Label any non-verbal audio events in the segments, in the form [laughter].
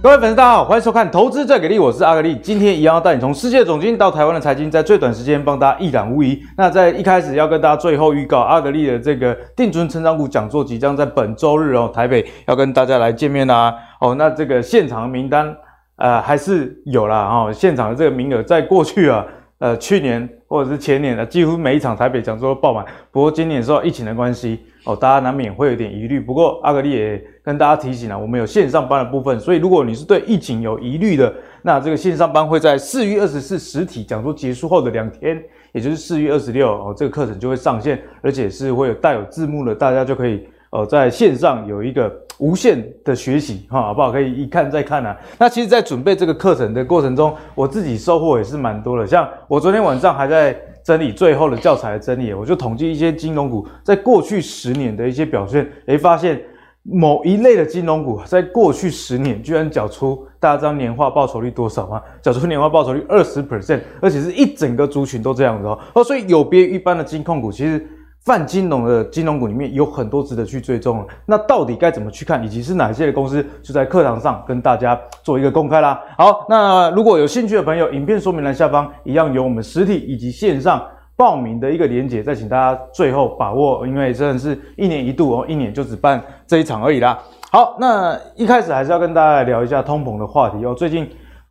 各位粉丝，大家好，欢迎收看《投资最给力》，我是阿格力。今天一样要带你从世界总经到台湾的财经，在最短时间帮大家一览无遗。那在一开始要跟大家最后预告，阿格力的这个定存成长股讲座即将在本周日哦，台北要跟大家来见面啦。哦，那这个现场的名单呃还是有啦哦，现场的这个名额在过去啊。呃，去年或者是前年的，几乎每一场台北讲座都爆满。不过今年受到疫情的关系，哦，大家难免会有点疑虑。不过阿格力也跟大家提醒了，我们有线上班的部分，所以如果你是对疫情有疑虑的，那这个线上班会在四月二十四实体讲座结束后的两天，也就是四月二十六哦，这个课程就会上线，而且是会有带有字幕的，大家就可以哦在线上有一个。无限的学习哈，好不好？可以一看再看啊。那其实，在准备这个课程的过程中，我自己收获也是蛮多的。像我昨天晚上还在整理最后的教材整理，我就统计一些金融股在过去十年的一些表现，诶，发现某一类的金融股在过去十年居然缴出，大家知道年化报酬率多少吗？缴出年化报酬率二十 percent，而且是一整个族群都这样子哦。哦，所以有别于一般的金控股，其实。泛金融的金融股里面有很多值得去追踪，那到底该怎么去看，以及是哪些的公司，就在课堂上跟大家做一个公开啦。好，那如果有兴趣的朋友，影片说明栏下方一样有我们实体以及线上报名的一个连结，再请大家最后把握，因为真的是一年一度哦，一年就只办这一场而已啦。好，那一开始还是要跟大家来聊一下通膨的话题哦。最近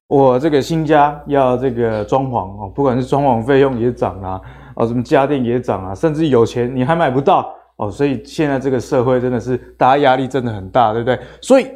我这个新家要这个装潢哦，不管是装潢费用也涨啦。哦，什么家电也涨啊，甚至有钱你还买不到哦，所以现在这个社会真的是大家压力真的很大，对不对？所以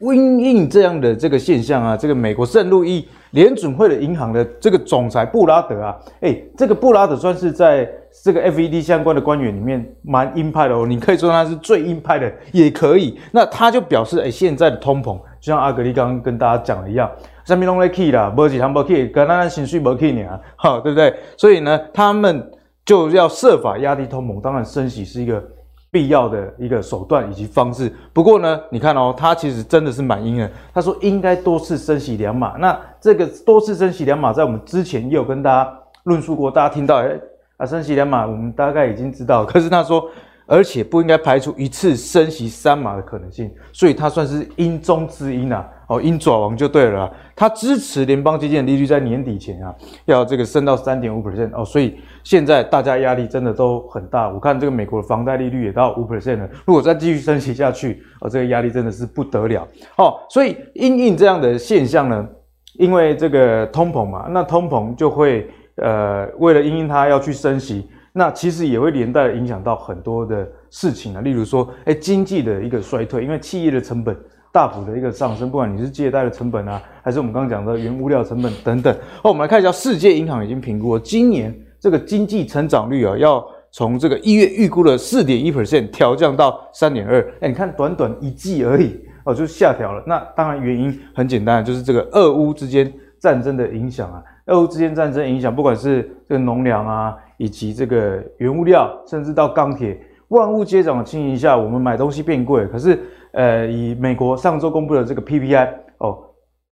因应这样的这个现象啊，这个美国圣路易联准会的银行的这个总裁布拉德啊，诶，这个布拉德算是在这个 FED 相关的官员里面蛮鹰派的哦，你可以说他是最鹰派的也可以。那他就表示，诶，现在的通膨就像阿格力刚刚跟大家讲的一样。什么拢在起啦，无几项无起，跟咱薪水无起呢，哈，对不对？所以呢，他们就要设法压低通膨，当然升息是一个必要的一个手段以及方式。不过呢，你看哦，他其实真的是蛮阴的，他说应该多次升息两码。那这个多次升息两码，在我们之前也有跟大家论述过，大家听到哎啊，升息两码，我们大概已经知道。可是他说。而且不应该排除一次升息三码的可能性，所以它算是鹰中之鹰啊，哦，鹰爪王就对了它。支持联邦基金的利率在年底前啊，要这个升到三点五 percent 哦，所以现在大家压力真的都很大。我看这个美国的房贷利率也到五 percent 了，如果再继续升息下去，哦，这个压力真的是不得了哦。所以因应这样的现象呢，因为这个通膨嘛，那通膨就会呃，为了因应它要去升息。那其实也会连带影响到很多的事情啊，例如说，哎，经济的一个衰退，因为企业的成本大幅的一个上升，不管你是借贷的成本啊，还是我们刚刚讲的原物料成本等等。哦，我们来看一下，世界银行已经评估了今年这个经济成长率啊，要从这个一月预估的四点一 percent 调降到三点二。哎，你看短短一季而已哦，就下调了。那当然原因很简单，就是这个俄乌之间战争的影响啊，俄乌之间战争影响，不管是这个农粮啊。以及这个原物料，甚至到钢铁，万物皆涨的情形下，我们买东西变贵。可是，呃，以美国上周公布的这个 PPI 哦，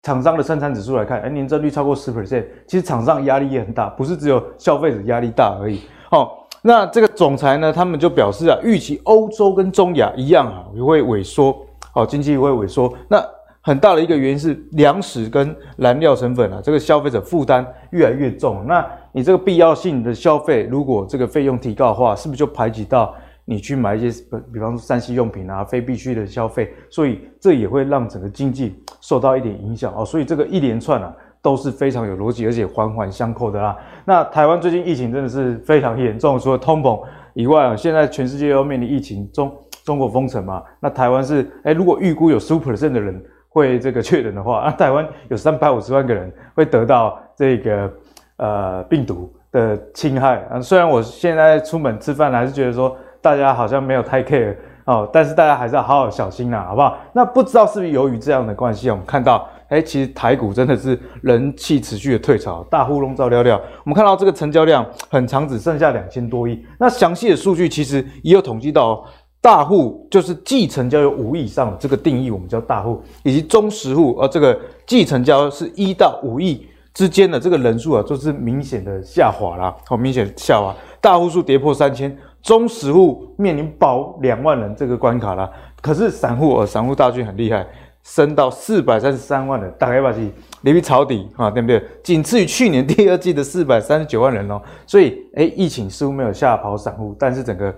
厂商的生产指数来看，哎，年增率超过十 percent，其实厂商压力也很大，不是只有消费者压力大而已。哦，那这个总裁呢，他们就表示啊，预期欧洲跟中亚一样啊，也会萎缩，哦，经济会萎缩。那很大的一个原因是粮食跟燃料成本啊，这个消费者负担越来越重。那你这个必要性的消费，如果这个费用提高的话，是不是就排挤到你去买一些，比方说三 C 用品啊，非必需的消费？所以这也会让整个经济受到一点影响哦。所以这个一连串啊都是非常有逻辑，而且环环相扣的啦。那台湾最近疫情真的是非常严重，除了通膨以外啊，现在全世界要面临疫情，中中国封城嘛。那台湾是诶，如果预估有十五 percent 的人。会这个确诊的话，那台湾有三百五十万个人会得到这个呃病毒的侵害啊。虽然我现在出门吃饭还是觉得说大家好像没有太 care 哦，但是大家还是要好好小心啦，好不好？那不知道是不是由于这样的关系，我们看到哎，其实台股真的是人气持续的退潮，大呼笼罩料料。我们看到这个成交量很长，只剩下两千多亿。那详细的数据其实也有统计到。大户就是季成交有五亿以上的这个定义，我们叫大户，以及中实户，而这个季成交是一到五亿之间的这个人数啊，就是明显的下滑啦，好，明显下滑，大户数跌破三千，中实户面临保两万人这个关卡啦。可是散户，呃，散户大军很厉害，升到四百三十三万人，大概把是留于抄底啊，对不对？仅次于去年第二季的四百三十九万人哦。所以，哎，疫情似乎没有吓跑散户，但是整个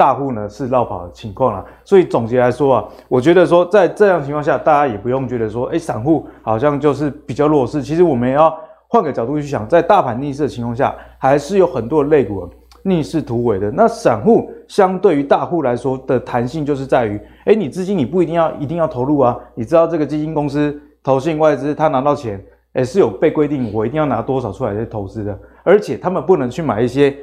大户呢是落跑的情况啦。所以总结来说啊，我觉得说在这样情况下，大家也不用觉得说，哎，散户好像就是比较弱势。其实我们也要换个角度去想，在大盘逆势的情况下，还是有很多的类股逆势突围的。那散户相对于大户来说的弹性，就是在于，哎，你资金你不一定要一定要投入啊。你知道这个基金公司、投信外资，他拿到钱，哎，是有被规定我一定要拿多少出来去投资的，而且他们不能去买一些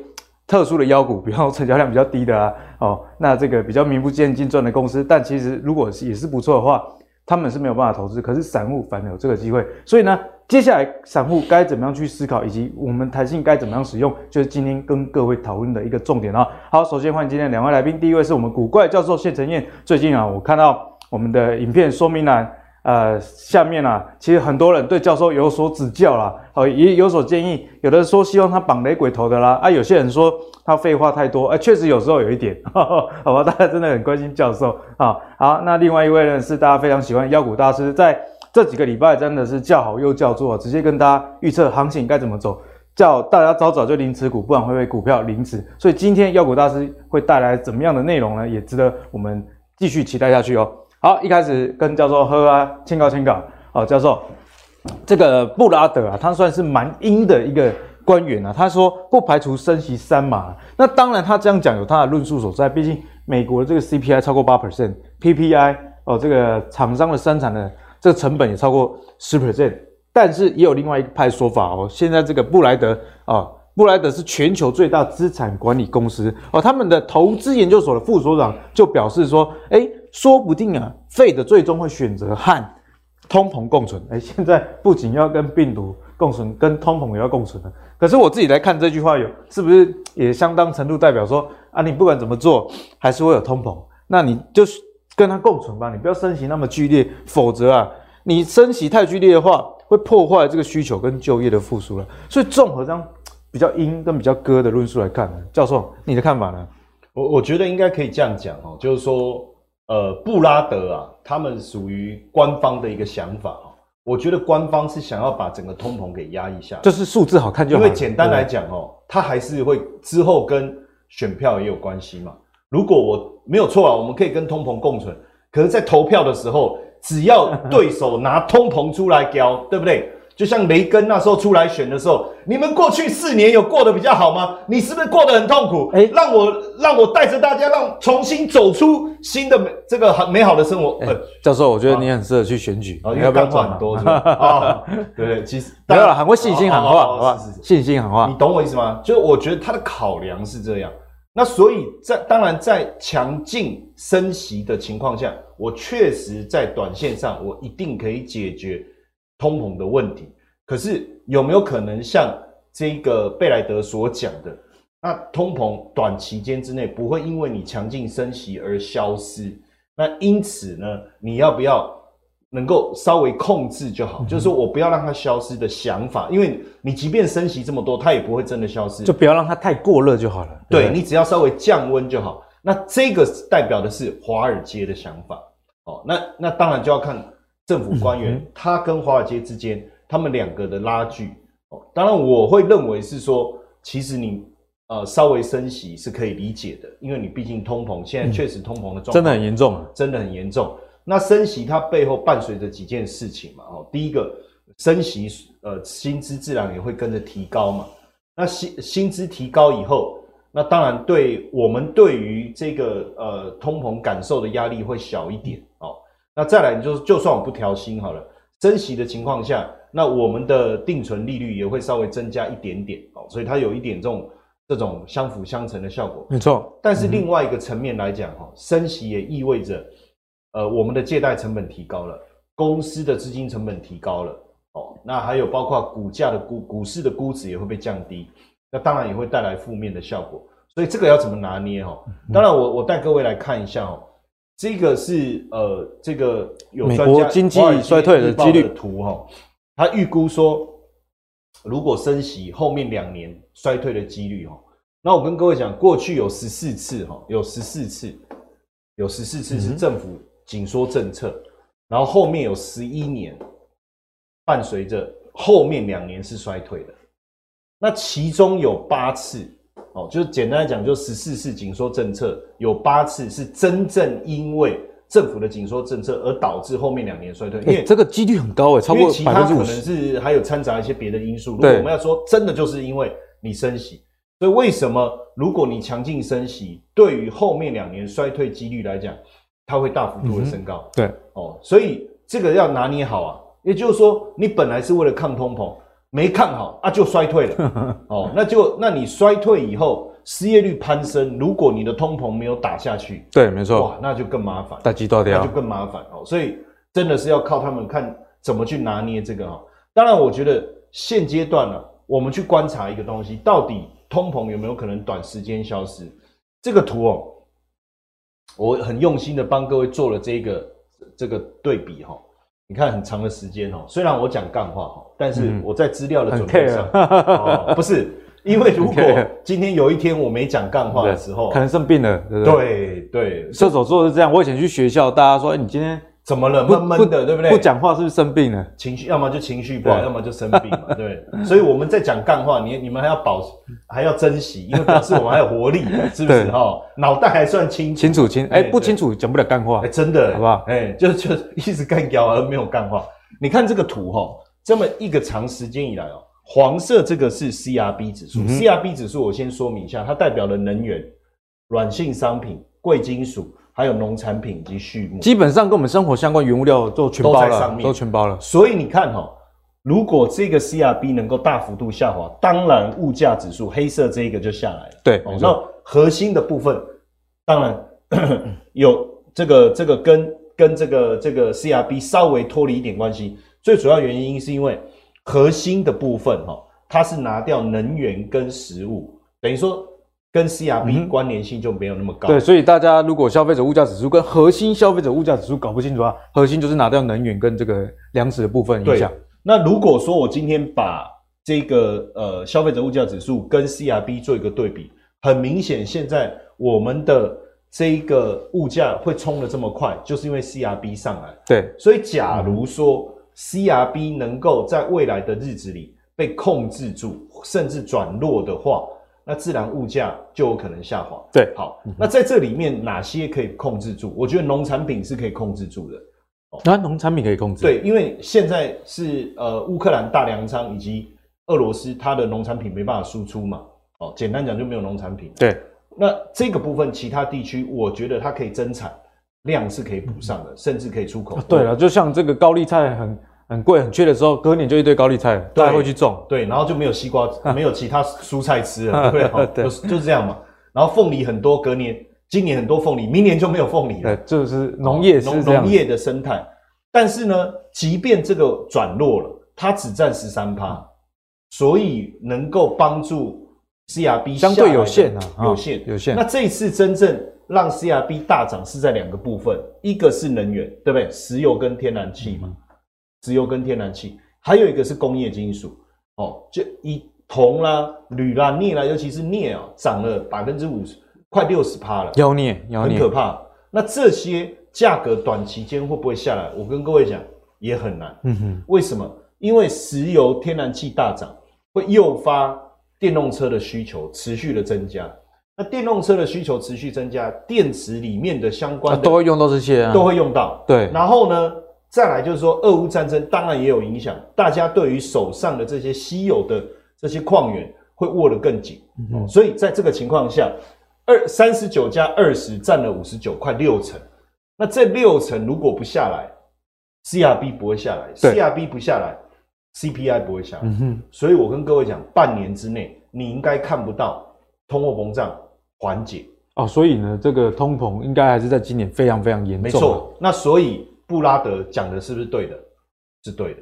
特殊的妖股，比方成交量比较低的啊，哦，那这个比较名不见经传的公司。但其实如果也是不错的话，他们是没有办法投资，可是散户反而有这个机会。所以呢。接下来，散户该怎么样去思考，以及我们弹性该怎么样使用，就是今天跟各位讨论的一个重点啊。好，首先欢迎今天两位来宾，第一位是我们古怪教授谢承彦。最近啊，我看到我们的影片说明栏，呃，下面啊，其实很多人对教授有所指教啦，哦，也有所建议。有的说希望他绑雷鬼头的啦，啊，有些人说他废话太多，哎，确实有时候有一点，呵 [laughs] 呵好吧，大家真的很关心教授啊。好，那另外一位呢是大家非常喜欢妖股大师，在。这几个礼拜真的是叫好又叫座，直接跟大家预测行情该怎么走，叫大家早早就零持股，不然会被股票凌迟。所以今天妖股大师会带来怎么样的内容呢？也值得我们继续期待下去哦。好，一开始跟教授喝啊，签稿签稿。好，教授，这个布拉德啊，他算是蛮阴的一个官员啊，他说不排除升息三码。那当然他这样讲有他的论述所在，毕竟美国的这个 CPI 超过八 percent，PPI 哦，这个厂商的生产的。这个成本也超过十 percent，但是也有另外一派说法哦。现在这个布莱德啊、布莱德是全球最大资产管理公司哦，他们的投资研究所的副所长就表示说，哎，说不定啊，Fed 最终会选择和通膨共存。哎，现在不仅要跟病毒共存，跟通膨也要共存了。可是我自己来看这句话有，是不是也相当程度代表说啊，你不管怎么做，还是会有通膨，那你就是。跟它共存吧，你不要升息那么剧烈，否则啊，你升息太剧烈的话，会破坏这个需求跟就业的复苏了。所以综合这样比较阴跟比较割的论述来看呢，教授你的看法呢？我我觉得应该可以这样讲哦，就是说，呃，布拉德啊，他们属于官方的一个想法哦。我觉得官方是想要把整个通膨给压一下来，就是数字好看就好。因为简单来讲哦，它还是会之后跟选票也有关系嘛。如果我没有错啊，我们可以跟通膨共存。可是，在投票的时候，只要 [laughs] 对手拿通膨出来交，对不对？就像雷根那时候出来选的时候，你们过去四年有过得比较好吗？你是不是过得很痛苦？哎、欸，让我让我带着大家，让重新走出新的这个很美好的生活。教授，我觉得你很适合去选举，啊、因为干话很多对 [laughs] 对，其实没有了，很会信心喊话，好吧？信心喊话，你懂我意思吗？就是我觉得他的考量是这样。那所以在当然在强劲升息的情况下，我确实在短线上我一定可以解决通膨的问题。可是有没有可能像这个贝莱德所讲的，那通膨短期间之内不会因为你强劲升息而消失？那因此呢，你要不要？能够稍微控制就好，嗯、就是说我不要让它消失的想法，因为你即便升息这么多，它也不会真的消失，就不要让它太过热就好了。对，对你只要稍微降温就好。那这个代表的是华尔街的想法哦。那那当然就要看政府官员、嗯、他跟华尔街之间他们两个的拉锯哦。当然我会认为是说，其实你呃稍微升息是可以理解的，因为你毕竟通膨现在确实通膨的状况、嗯、真的很严重，真的很严重。那升息它背后伴随着几件事情嘛，哦，第一个升息，呃，薪资自然也会跟着提高嘛。那薪薪资提高以后，那当然对我们对于这个呃通膨感受的压力会小一点哦。那再来你就是，就算我不调薪好了，升息的情况下，那我们的定存利率也会稍微增加一点点哦，所以它有一点这种这种相辅相成的效果。没错，但是另外一个层面来讲，哈，升息也意味着。呃，我们的借贷成本提高了，公司的资金成本提高了，哦，那还有包括股价的估股市的估值也会被降低，那当然也会带来负面的效果，所以这个要怎么拿捏哈？当然我，我我带各位来看一下哦，这个是呃，这个美国经济衰退的几率。的图哈，他预估说，如果升息后面两年衰退的几率哈，那我跟各位讲，过去有十四次哈，有十四次，有十四次是政府。紧缩政策，然后后面有十一年，伴随着后面两年是衰退的，那其中有八次，哦，就是简单来讲，就十四次紧缩政策有八次是真正因为政府的紧缩政策而导致后面两年衰退，因为、欸、这个几率很高诶，超过其他可能是还有掺杂一些别的因素。如果我们要说真的，就是因为你升息，所以为什么如果你强劲升息，对于后面两年衰退几率来讲？它会大幅度的升高，嗯、对哦，所以这个要拿捏好啊。也就是说，你本来是为了抗通膨，没看好啊，就衰退了 [laughs] 哦。那就那你衰退以后，失业率攀升，如果你的通膨没有打下去，对，没错，哇，那就更麻烦，大鸡大掉，那就更麻烦哦。所以真的是要靠他们看怎么去拿捏这个哈。当然，我觉得现阶段呢，我们去观察一个东西，到底通膨有没有可能短时间消失？这个图哦。我很用心的帮各位做了这个这个对比哈，你看很长的时间哦，虽然我讲干话哈，但是我在资料的准备上，哦，不是，因为如果今天有一天我没讲干话的时候，可能生病了，对不对？对对，射手座是这样。我以前去学校，大家说，哎，你今天。怎么了？闷闷的，对不对？不讲话是不是生病了？情绪，要么就情绪不好，要么就生病嘛，[laughs] 对。所以我们在讲干话，你你们还要保，还要珍惜，因为表示我们还有活力，[laughs] 是不是？哈，脑袋还算清清楚清，哎，不清楚讲不了干话，哎，真的，好不好？哎，就就一直干掉而没有干话。你看这个图哈，这么一个长时间以来哦，黄色这个是 CRB 指数，CRB 指数我先说明一下，它代表了能源、软性商品、贵金属。还有农产品以及畜牧，基本上跟我们生活相关原物料都全包了，都在上面，都全包了。所以你看哈，如果这个 CRB 能够大幅度下滑，当然物价指数黑色这一个就下来了。对，那核心的部分，当然 [coughs] 有这个这个跟跟这个这个 CRB 稍微脱离一点关系。最主要原因是因为核心的部分哈，它是拿掉能源跟食物，等于说。跟 CRB 关联性就没有那么高。对，所以大家如果消费者物价指数跟核心消费者物价指数搞不清楚啊，核心就是拿掉能源跟这个粮食的部分影响。那如果说我今天把这个呃消费者物价指数跟 CRB 做一个对比，很明显现在我们的这个物价会冲得这么快，就是因为 CRB 上来。对，所以假如说 CRB 能够在未来的日子里被控制住，甚至转弱的话。那自然物价就有可能下滑。对，好，那在这里面哪些可以控制住？我觉得农产品是可以控制住的。那农产品可以控制？对，因为现在是呃乌克兰大粮仓以及俄罗斯它的农产品没办法输出嘛。哦，简单讲就没有农产品。对，那这个部分其他地区我觉得它可以增产量是可以补上的，甚至可以出口。对了，就像这个高丽菜很。很贵很缺的时候，隔年就一堆高丽菜，大家会去种。对，然后就没有西瓜，[laughs] 没有其他蔬菜吃了，对不对？[laughs] 对，就是就是这样嘛。然后凤梨很多，隔年今年很多凤梨，明年就没有凤梨了。对，就是农业是这样。农业的生态，但是呢，即便这个转弱了，它只占十三趴，所以能够帮助 CRB 相对有限啊，有限有限。那这一次真正让 CRB 大涨是在两个部分，一个是能源，对不对？石油跟天然气嘛。石油跟天然气，还有一个是工业金属，哦，就以铜啦、铝啦、镍啦，尤其是镍啊，涨了百分之五十，快六十趴了，妖镍，很可怕。那这些价格短期间会不会下来？我跟各位讲，也很难。嗯哼，为什么？因为石油、天然气大涨，会诱发电动车的需求持续的增加。那电动车的需求持续增加，电池里面的相关都会用到这些啊，都会用到。对，然后呢？再来就是说，俄乌战争当然也有影响，大家对于手上的这些稀有的这些矿源会握得更紧，所以在这个情况下，二三十九加二十占了五十九，快六成。那这六成如果不下来，CRB 不会下来，CRB 不下来，CPI 不会下来。所以我跟各位讲，半年之内你应该看不到通货膨胀缓解。哦，所以呢，这个通膨应该还是在今年非常非常严重。没错，那所以。布拉德讲的是不是对的？是对的，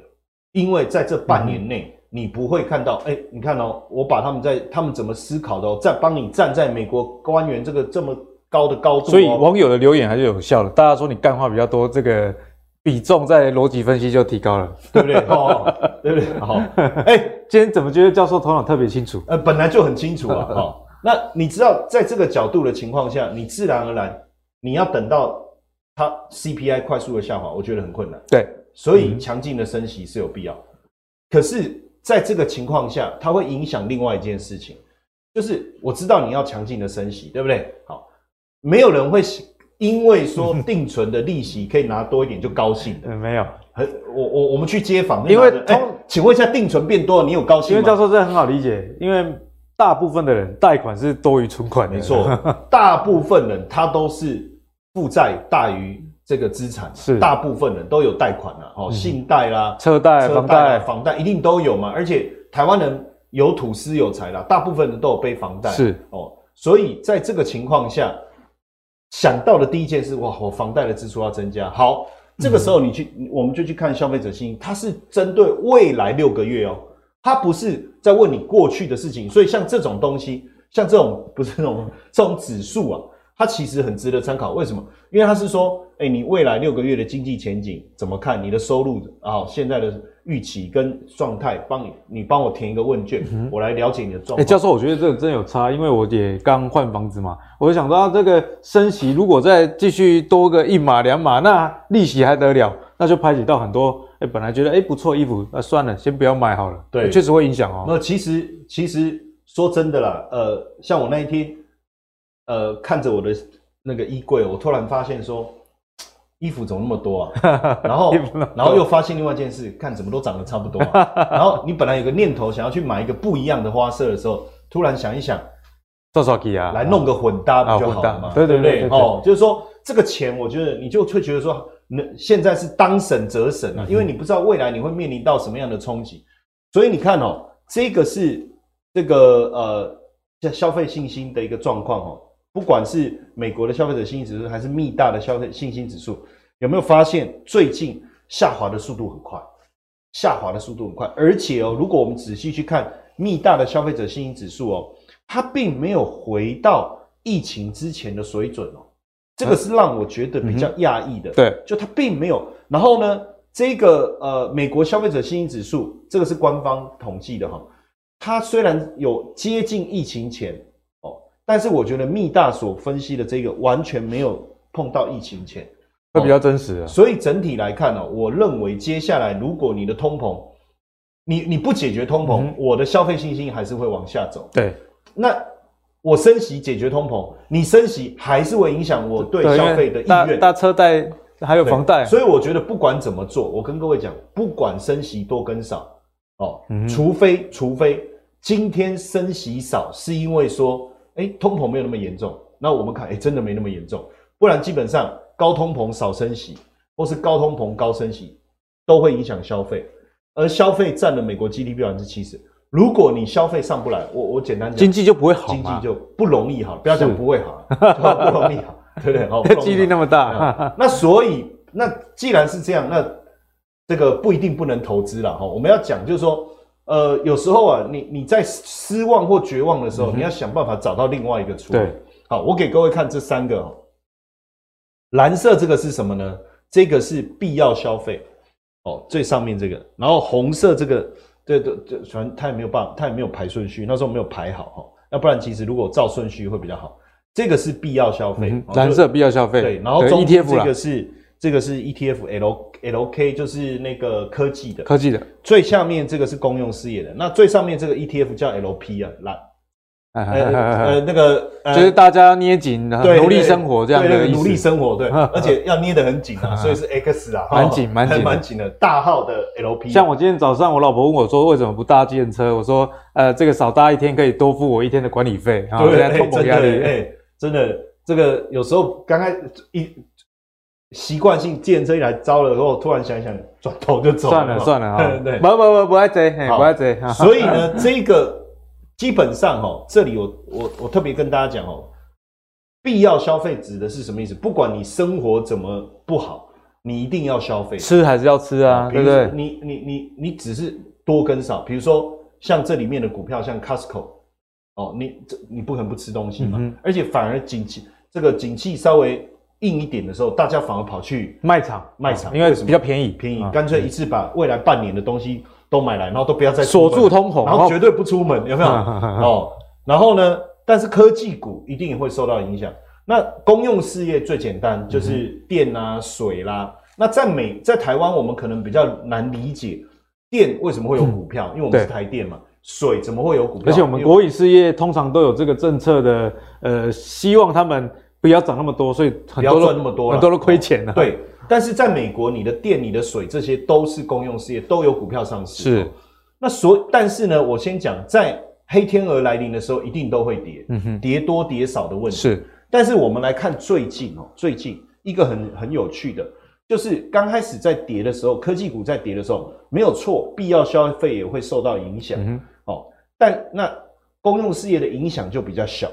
因为在这半年内，嗯、你不会看到，哎、欸，你看哦，我把他们在他们怎么思考的哦，在帮你站在美国官员这个这么高的高度、哦，所以网友的留言还是有效的。大家说你干话比较多，这个比重在逻辑分析就提高了，对不对？[laughs] 哦，对不对？好，[laughs] 哎，今天怎么觉得教授头脑特别清楚？呃，本来就很清楚啊。好，[laughs] 那你知道，在这个角度的情况下，你自然而然你要等到。它 CPI 快速的下滑，我觉得很困难。对，所以强劲的升息是有必要。嗯、可是，在这个情况下，它会影响另外一件事情，就是我知道你要强劲的升息，对不对？好，没有人会因为说 [laughs] 定存的利息可以拿多一点就高兴的。嗯，[laughs] 没有。很，我我我们去街访，因为通、欸，请问一下，定存变多了，你有高兴吗？因为教授这很好理解，因为大部分的人贷款是多于存款，没错，大部分人他都是。负债大于这个资产，是大部分人都有贷款了，哦，信贷啦、车贷、房贷、房贷一定都有嘛。而且台湾人有土司有财啦，大部分人都有背房贷，是哦。所以在这个情况下，想到的第一件事，哇，我房贷的支出要增加。好，这个时候你去，我们就去看消费者信心，它是针对未来六个月哦，它不是在问你过去的事情。所以像这种东西，像这种不是那种这种指数啊。它其实很值得参考，为什么？因为它是说，哎、欸，你未来六个月的经济前景怎么看？你的收入啊，现在的预期跟状态，帮你，你帮我填一个问卷，嗯、我来了解你的状况。哎、欸，教授，我觉得这个真有差，因为我也刚换房子嘛，我就想到这个升息，如果再继续多个一码两码，那利息还得了？那就排挤到很多，哎、欸，本来觉得哎、欸、不错衣服，那算了，先不要买好了。对，确实会影响哦。那其实其实说真的啦，呃，像我那一天。呃，看着我的那个衣柜，我突然发现说，衣服怎么那么多啊？然后，[laughs] 然后又发现另外一件事，看怎么都长得差不多啊。[laughs] 然后你本来有个念头想要去买一个不一样的花色的时候，突然想一想，多少 K 啊？来弄个混搭不就好了嘛？对对对，哦，就是说这个钱，我觉得你就会觉得说，那现在是当省则省啊，因为你不知道未来你会面临到什么样的冲击，所以你看哦，这个是这个呃，像消费信心的一个状况哦。不管是美国的消费者信心指数，还是密大的消费信心指数，有没有发现最近下滑的速度很快？下滑的速度很快，而且哦，如果我们仔细去看密大的消费者信心指数哦，它并没有回到疫情之前的水准哦，这个是让我觉得比较讶异的。对，就它并没有。然后呢，这个呃，美国消费者信心指数，这个是官方统计的哈，它虽然有接近疫情前。但是我觉得密大所分析的这个完全没有碰到疫情前，会比较真实啊。所以整体来看呢，我认为接下来如果你的通膨，你你不解决通膨，我的消费信心还是会往下走。对，那我升息解决通膨，你升息还是会影响我对消费的意愿。大车贷还有房贷，所以我觉得不管怎么做，我跟各位讲，不管升息多跟少，哦，除非除非今天升息少是因为说。哎，通膨没有那么严重，那我们看，哎，真的没那么严重，不然基本上高通膨少升息，或是高通膨高升息，都会影响消费，而消费占了美国 GDP 百分之七十。如果你消费上不来，我我简单讲，经济就不会好，经济就不容易好，不要讲不会好，不容易好，对不对？好，几率 [laughs] 那么大，那所以那既然是这样，那这个不一定不能投资了哈。我们要讲就是说。呃，有时候啊，你你在失望或绝望的时候，嗯、你要想办法找到另外一个出路。对，好，我给各位看这三个哦。蓝色这个是什么呢？这个是必要消费哦，最上面这个。然后红色这个，对对对，反正它也没有办法，它也没有排顺序，那时候没有排好哈。要不然其实如果照顺序会比较好。这个是必要消费，嗯，蓝色必要消费。对，然后中间这个是。这个是 ETF L L K，就是那个科技的，科技的。最下面这个是公用事业的，那最上面这个 ETF 叫 L P 啊，蓝，呃呃那个就是大家要捏紧，努力生活这样的。努力生活，对，而且要捏得很紧啊，所以是 X 啊，蛮紧蛮紧蛮紧的，大号的 L P。像我今天早上，我老婆问我说，为什么不搭计程车？我说，呃，这个少搭一天可以多付我一天的管理费。对，真的，哎，真的，这个有时候刚开一。习惯性计程车一来招了，然后突然想想，转头就走了。算了算了 [laughs] 啊，对，不不不不爱追，不爱追。所以呢，这个基本上哈，这里我我我特别跟大家讲哦，必要消费指的是什么意思？不管你生活怎么不好，你一定要消费，吃还是要吃啊，对不对？你你你你只是多跟少，比如说像这里面的股票，像 Costco，哦，你这你不可能不吃东西嘛，而且反而景气这个景气稍微。硬一点的时候，大家反而跑去卖场，卖场，因为比较便宜，便宜，干脆一次把未来半年的东西都买来，然后都不要再锁住通膨，然后绝对不出门，有没有？[laughs] 哦，然后呢？但是科技股一定也会受到影响。那公用事业最简单就是电啊、水啦。那在美在台湾，我们可能比较难理解电为什么会有股票，因为我们是台电嘛。水怎么会有股票？而且我们国营事业通常都有这个政策的，呃，希望他们不要涨那么多，所以很多不要赚那么多，很多都亏钱了。对，但是在美国，你的电、你的水这些都是公用事业，都有股票上市。是。那所，但是呢，我先讲，在黑天鹅来临的时候，一定都会跌，嗯哼，跌多跌少的问题。是。但是我们来看最近哦，最近一个很很有趣的。就是刚开始在跌的时候，科技股在跌的时候，没有错，必要消费也会受到影响。嗯、哦，但那公用事业的影响就比较小。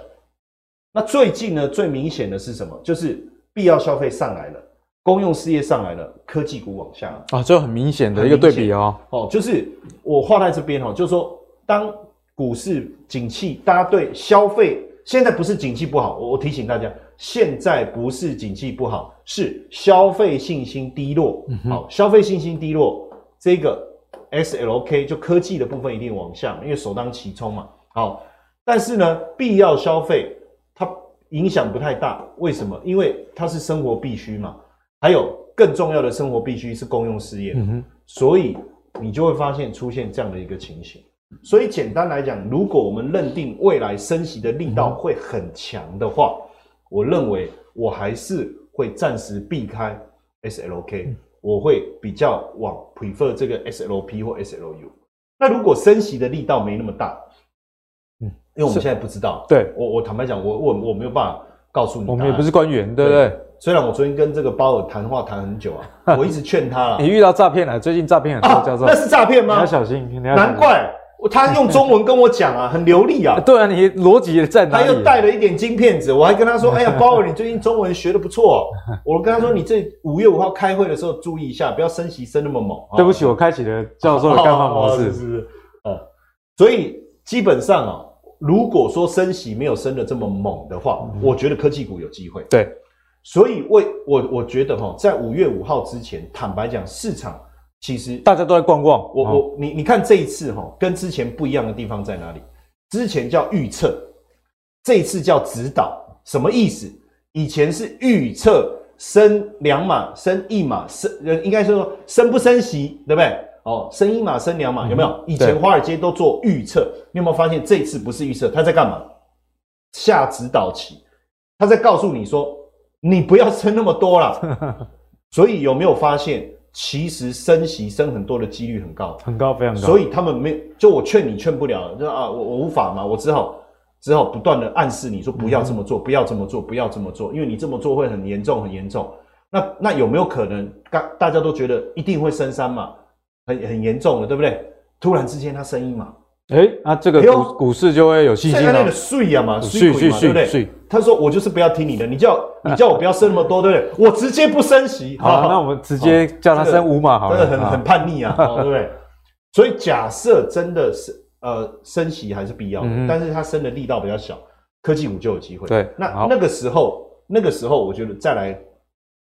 那最近呢，最明显的是什么？就是必要消费上来了，公用事业上来了，科技股往下啊，这很明显的一个对比哦。哦，就是我画在这边哦，就是说，当股市景气，大家对消费现在不是景气不好，我我提醒大家。现在不是景气不好，是消费信心低落。嗯、好，消费信心低落，这个 SLK 就科技的部分一定往下，因为首当其冲嘛。好，但是呢，必要消费它影响不太大。为什么？因为它是生活必需嘛。还有更重要的生活必需是公用事业，嗯、所以你就会发现出现这样的一个情形。所以简单来讲，如果我们认定未来升息的力道会很强的话，我认为我还是会暂时避开 SLK，、嗯、我会比较往 prefer 这个 SLP 或 SLU。那如果升息的力道没那么大，嗯，因为我们现在不知道，对我我坦白讲，我我我没有办法告诉你，我们也不是官员，对不对？虽然我昨天跟这个包尔谈话谈很久啊，[laughs] 我一直劝他了。你遇到诈骗了？最近诈骗很多，叫做、啊、那是诈骗吗？你要小心，难怪。他用中文跟我讲啊，很流利啊。[laughs] 对啊，你逻辑在哪里？他又带了一点金片子，我还跟他说：“ [laughs] 哎呀，包尔，你最近中文学的不错。”我跟他说：“你这五月五号开会的时候注意一下，不要升息升那么猛。”对不起，我开启了教授的干话模式。是是是。哦，所以基本上啊，如果说升息没有升的这么猛的话，我觉得科技股有机会。对，所以为我我觉得哈，在五月五号之前，坦白讲，市场。其实大家都在逛逛，我我你你看这一次哈，跟之前不一样的地方在哪里？之前叫预测，这一次叫指导，什么意思？以前是预测升两码、升一码、升呃，应该说升不升息，对不对？哦，升一码、升两码，有没有？以前华尔街都做预测，你有没有发现这一次不是预测？他在干嘛？下指导棋，他在告诉你说，你不要升那么多了。[laughs] 所以有没有发现？其实升息升很多的几率很高，很高，非常高。所以他们没就我劝你劝不了，就啊，我我无法嘛，我只好只好不断的暗示你说不要这么做，不要这么做，不要这么做，因为你这么做会很严重，很严重。那那有没有可能，大大家都觉得一定会升三嘛，很很严重的，对不对？突然之间它升一嘛。哎、欸，那、啊、这个股股市就会有信心了。现在的税啊嘛，税税税，对不对？他说我就是不要听你的，你叫你叫我不要升那么多，对不对？我直接不升息。好，好，那我们直接叫他升五码好了。真的很很叛逆啊，[laughs] 对不对？所以假设真的是呃升息还是必要的，嗯、但是它升的力道比较小，科技股就有机会。对，那那个时候那个时候我觉得再来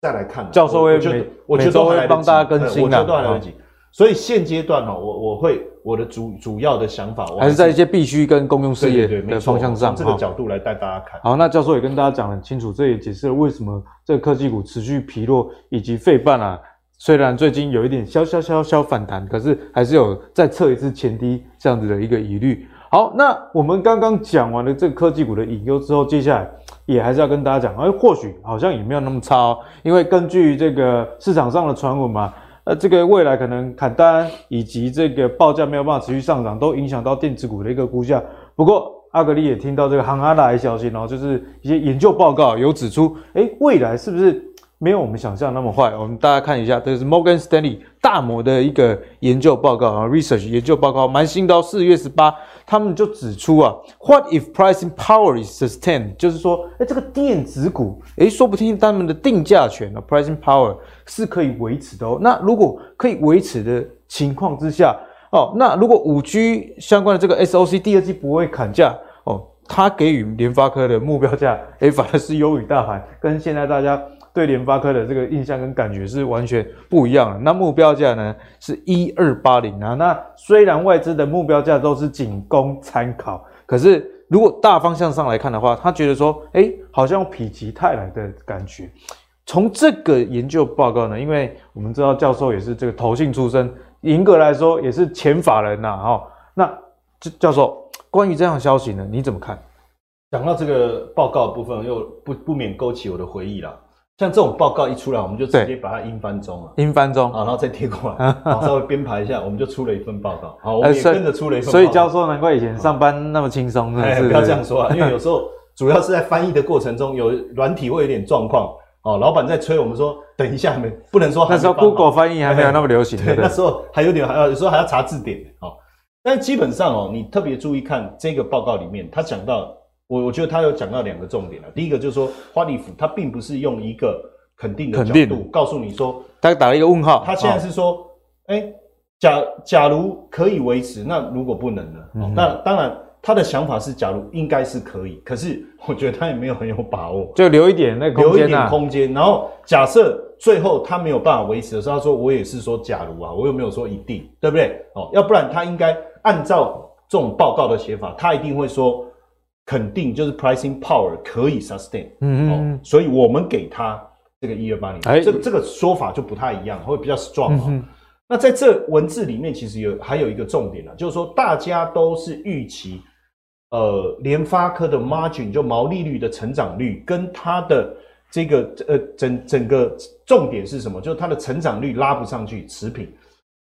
再来看，教授会每我觉得都会帮大家更新我觉得都还来得及。所以现阶段哦，我我会我的主主要的想法还是，还是在一些必须跟公用事业的方向上，从这个角度来带大家看。好，那教授也跟大家讲得很清楚，这也解释了为什么这个科技股持续疲弱，以及费半啊，虽然最近有一点小小小小反弹，可是还是有再测一次前低这样子的一个疑虑。好，那我们刚刚讲完了这个科技股的隐忧之后，接下来也还是要跟大家讲，哎，或许好像也没有那么差哦，因为根据这个市场上的传闻嘛。呃，这个未来可能砍单以及这个报价没有办法持续上涨，都影响到电子股的一个估价。不过阿格力也听到这个行阿达的消息，然后就是一些研究报告有指出，诶，未来是不是没有我们想象那么坏？我们大家看一下，这是 Morgan Stanley 大摩的一个研究报告啊，research 研究报告蛮新到四月十八。他们就指出啊，What if pricing power is sustained？就是说，诶，这个电子股，诶，说不定他们的定价权啊，pricing power 是可以维持的哦。那如果可以维持的情况之下，哦，那如果五 G 相关的这个 SOC 第二季不会砍价哦，它给予联发科的目标价，诶，反而是优于大盘，跟现在大家。对联发科的这个印象跟感觉是完全不一样的。那目标价呢是一二八零啊。那虽然外资的目标价都是仅供参考，可是如果大方向上来看的话，他觉得说，哎，好像否极泰来的感觉。从这个研究报告呢，因为我们知道教授也是这个投信出身，严格来说也是前法人呐，哈。那教教授关于这样的消息呢，你怎么看？讲到这个报告的部分，又不不免勾起我的回忆了。像这种报告一出来，我们就直接把它英翻中了，英翻中啊，然后再贴过来，[laughs] 好，稍微编排一下，我们就出了一份报告。好，我们也跟着出了一份报告。所以教授难怪以前上班那么轻松，是是不要这样说啊，因为有时候主要是在翻译的过程中，有软体会有点状况。哦，老板在催我们说，等一下没不能说。那时候 Google 翻译还没有那么流行，对，[laughs] 那时候还有点还要有时候还要查字典。哦，但基本上哦，你特别注意看这个报告里面，他讲到我我觉得他有讲到两个重点了。第一个就是说，花旗他它并不是用一个。肯定的角度告诉你说，他打了一个问号。他现在是说，哎、欸，假假如可以维持，那如果不能呢？嗯、那当然，他的想法是，假如应该是可以，可是 [laughs] 我觉得他也没有很有把握，就留一点那个空间、啊、留一点空间。然后假设最后他没有办法维持的时候，他说我也是说假如啊，我又没有说一定，对不对？哦，要不然他应该按照这种报告的写法，他一定会说肯定就是 pricing power 可以 sustain。嗯嗯、哦，所以我们给他。这个一二八零，这这个说法就不太一样，会比较 strong 啊、哦。嗯、那在这文字里面，其实有还有一个重点呢，就是说大家都是预期，呃，联发科的 margin 就毛利率的成长率跟它的这个呃整整个重点是什么？就是它的成长率拉不上去，持平。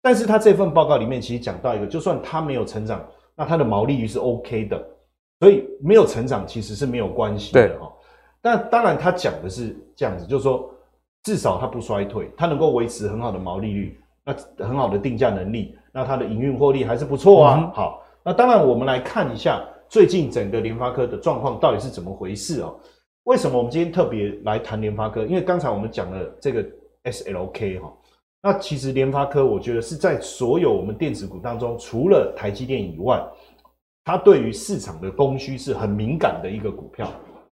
但是它这份报告里面其实讲到一个，就算它没有成长，那它的毛利率是 OK 的，所以没有成长其实是没有关系的哈。但当然，他讲的是这样子，就是说，至少它不衰退，它能够维持很好的毛利率，那很好的定价能力，那它的营运获利还是不错啊。嗯、好，那当然我们来看一下最近整个联发科的状况到底是怎么回事哦？为什么我们今天特别来谈联发科？因为刚才我们讲了这个 SLK 哈，那其实联发科我觉得是在所有我们电子股当中，除了台积电以外，它对于市场的供需是很敏感的一个股票。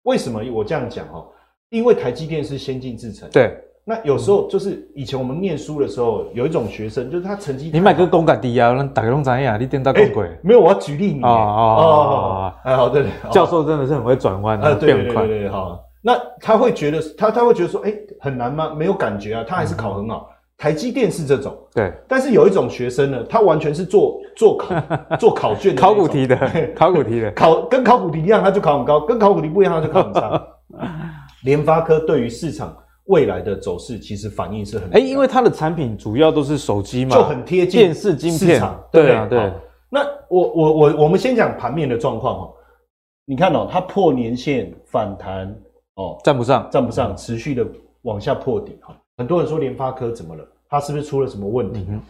为什么我这样讲哦？因为台积电是先进制程。对。那有时候就是以前我们念书的时候，有一种学生就是他成绩。你买个公感低啊，大家都知呀，你电到更贵。没有，我要举例你。哦哦哦。哎，好对。教授真的是很会转弯啊，对对对对，好。那他会觉得他他会觉得说，哎，很难吗？没有感觉啊，他还是考很好。台积电是这种。对。但是有一种学生呢，他完全是做做考 [laughs] 做考卷的。[laughs] 考古题的。考古题的。考跟考古题一样，他就考很高；跟考古题不一样，他就考很差。[laughs] 联发科对于市场未来的走势，其实反应是很哎、欸，因为它的产品主要都是手机嘛，就很贴近电视晶片，对啊，对。那我我我我们先讲盘面的状况哈，你看哦，它破年线反弹哦，站不上，站不上，持续的往下破底哈。很多人说联发科怎么了？它是不是出了什么问题？嗯、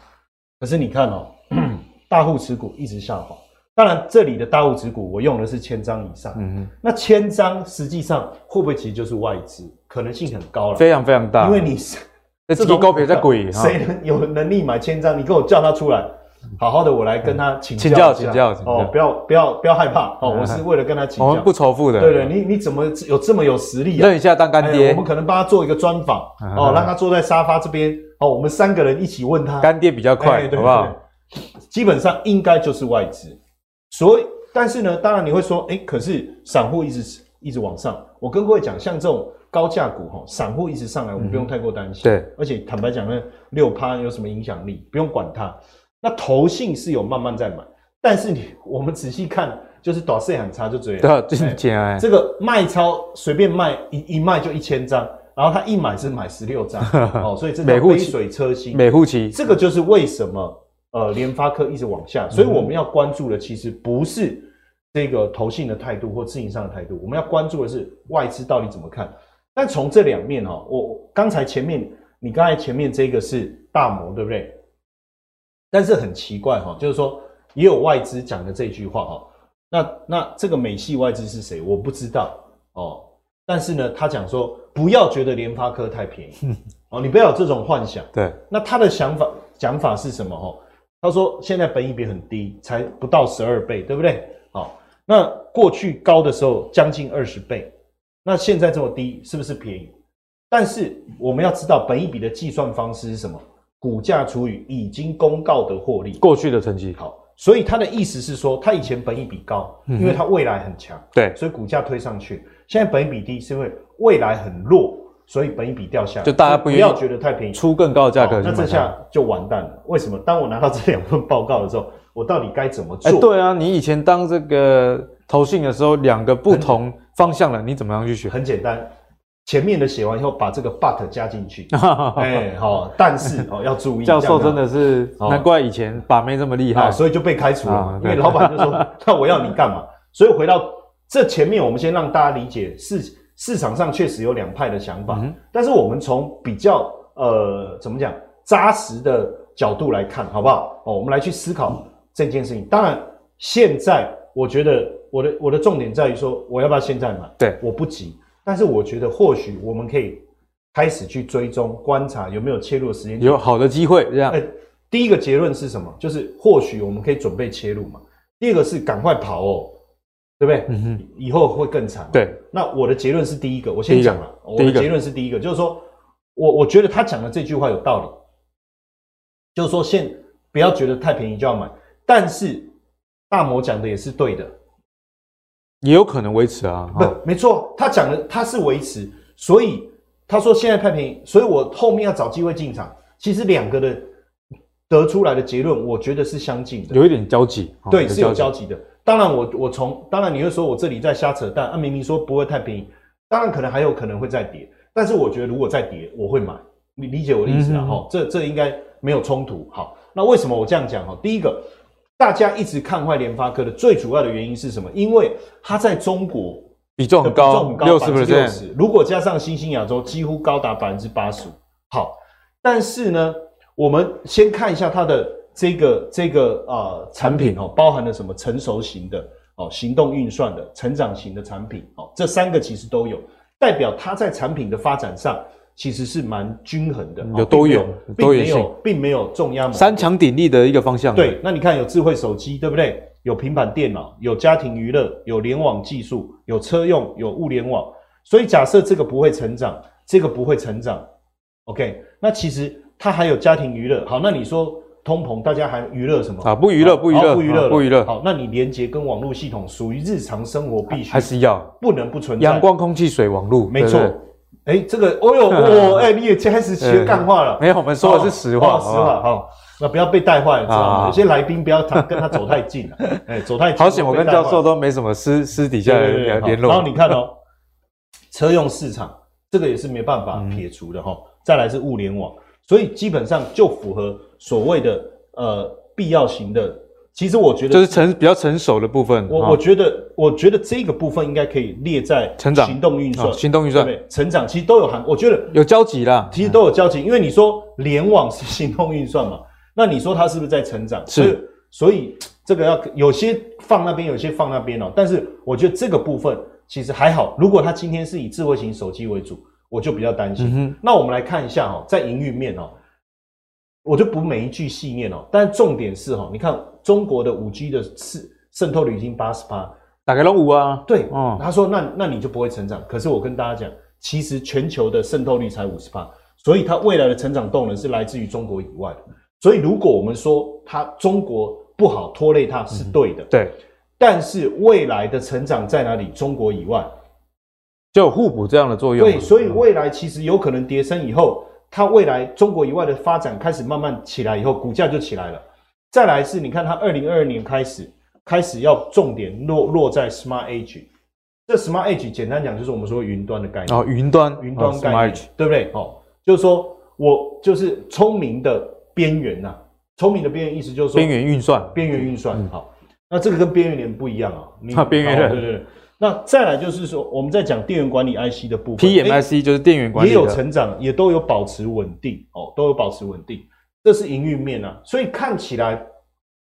可是你看哦，[clears throat] 大户持股一直下滑。当然，这里的大户持股我用的是千张以上。嗯哼，那千张实际上会不会其实就是外资？可能性很高了，非常非常大。因为你是这种高票在鬼，谁能有能力买千张？你给我叫他出来，好好的，我来跟他请教请教请教哦，不要不要不要害怕哦，我是为了跟他请教，我们不仇富的。对对，你你怎么有这么有实力？认一下当干爹，我们可能帮他做一个专访哦，让他坐在沙发这边哦，我们三个人一起问他，干爹比较快，好不好？基本上应该就是外资，所以。但是呢，当然你会说，哎，可是散户一直一直往上。我跟各位讲，像这种高价股哈，散户一直上来，我们不用太过担心。对，而且坦白讲呢，六趴有什么影响力？不用管它。那投信是有慢慢在买，但是你我们仔细看，就是短线很差就追了。对，就是这样。这个卖超随便卖一一卖就一千张，然后他一买是买十六张 [laughs] 哦，所以这叫杯水车薪。美户期，这个就是为什么呃联发科一直往下，所以我们要关注的其实不是。这个投信的态度或自营上的态度，我们要关注的是外资到底怎么看。但从这两面哈，我刚才前面你刚才前面这个是大摩，对不对？但是很奇怪哈，就是说也有外资讲的这句话哈。那那这个美系外资是谁？我不知道哦。但是呢，他讲说不要觉得联发科太便宜哦，你不要有这种幻想。对。那他的想法讲法是什么哈？他说现在本益比很低，才不到十二倍，对不对？好。那过去高的时候将近二十倍，那现在这么低是不是便宜？但是我们要知道，本益比的计算方式是什么？股价除以已经公告的获利。过去的成绩。好，所以他的意思是说，他以前本益比高，因为他未来很强，对，所以股价推上去。现在本益比低是因为未来很弱，所以本一比掉下来。就大家不要觉得太便宜，出更高的价格，那这下就完蛋了。为什么？当我拿到这两份报告的时候，我到底该怎么做？哎，对啊，你以前当这个投信的时候，两个不同方向了，你怎么样去选？很简单。前面的写完以后，把这个 but 加进去。[laughs] 哎，好，但是哦，要注意。[laughs] 教授真的是难怪以前把妹这么厉害，所以就被开除了。因为老板就说：“ [laughs] 那我要你干嘛？”所以回到这前面，我们先让大家理解市市场上确实有两派的想法，但是我们从比较呃怎么讲扎实的角度来看，好不好？哦，我们来去思考这件事情。当然，现在我觉得我的我的重点在于说，我要不要现在买？对，我不急。但是我觉得，或许我们可以开始去追踪、观察有没有切入的时间，有好的机会。这样，欸，第一个结论是什么？就是或许我们可以准备切入嘛。第二个是赶快跑哦，对不对？以后会更惨。对，那我的结论是第一个，我先讲了。我的结论是第一个，就是说我我觉得他讲的这句话有道理，就是说先不要觉得太便宜就要买，但是大摩讲的也是对的。也有可能维持啊，不，没错，他讲的他是维持，所以他说现在太便宜，所以我后面要找机会进场。其实两个的得出来的结论，我觉得是相近的，有一点交集，对，是有交集的。当然我，我我从当然你会说我这里在瞎扯淡，啊，明明说不会太便宜，当然可能还有可能会再跌，但是我觉得如果再跌，我会买，你理解我的意思了哈、嗯？这这应该没有冲突。好，那为什么我这样讲哈？第一个。大家一直看坏联发科的最主要的原因是什么？因为它在中国比重很高，六十 percent，如果加上新兴亚洲，几乎高达百分之八十五。好，但是呢，我们先看一下它的这个这个呃产品哦，包含了什么？成熟型的哦，行动运算的，成长型的产品哦，这三个其实都有，代表它在产品的发展上。其实是蛮均衡的，有都有，并没有，并没有重压三强鼎立的一个方向。对，那你看有智慧手机，对不对？有平板电脑，有家庭娱乐，有联网技术，有车用，有物联网。所以假设这个不会成长，这个不会成长，OK？那其实它还有家庭娱乐。好，那你说通膨，大家还娱乐什么啊？不娱乐，不娱乐，不娱乐，不娱乐。好，那你连接跟网络系统属于日常生活必须，还是要不能不存在阳光、空气、水、网络，没错。哎、欸，这个，哦呦，[laughs] 哦，哎、欸，你也开始学干话了。[laughs] 没有，我们说的是实话，实话。哈，那不要被带坏了，知道吗？有些来宾不要他跟他走太近了。[laughs] 哎、欸，走太近。好险，我跟教授都没什么私私底下的联络。然后你看哦，车用市场这个也是没办法撇除的哈、嗯。再来是物联网，所以基本上就符合所谓的呃必要型的。其实我觉得就是成比较成熟的部分。我我觉得，我觉得这个部分应该可以列在成长、行动运算、行动运算、对成长，其实都有含。我觉得有交集啦，其实都有交集。因为你说联网是行动运算嘛，[laughs] 那你说它是不是在成长？是。所以这个要有些放那边，有些放那边哦。但是我觉得这个部分其实还好。如果它今天是以智慧型手机为主，我就比较担心。嗯、那我们来看一下哈，在营运面哦。我就不每一句细念哦，但重点是哈，你看中国的五 G 的渗渗透率已经八十八，大概都五啊。对，哦，他说那那你就不会成长。可是我跟大家讲，其实全球的渗透率才五十八，所以它未来的成长动能是来自于中国以外的。所以如果我们说它中国不好拖累它是对的，嗯，对。但是未来的成长在哪里？中国以外，就有互补这样的作用。对，所以未来其实有可能跌升以后。它未来中国以外的发展开始慢慢起来以后，股价就起来了。再来是，你看它二零二二年开始开始要重点落落在 Smart Edge。这 Smart Edge 简单讲就是我们说云端的概念。哦，云端，云端概念，哦、对不对？哦，就是说我就是聪明的边缘呐。聪明的边缘意思就是说边缘运算，边缘运算。好，那这个跟边缘人不一样啊。它 [laughs] 边缘人，对对对。那再来就是说，我们在讲电源管理 IC 的部分，PMIC 就是电源管理，也有成长，也都有保持稳定哦，都有保持稳定，这是营运面啊，所以看起来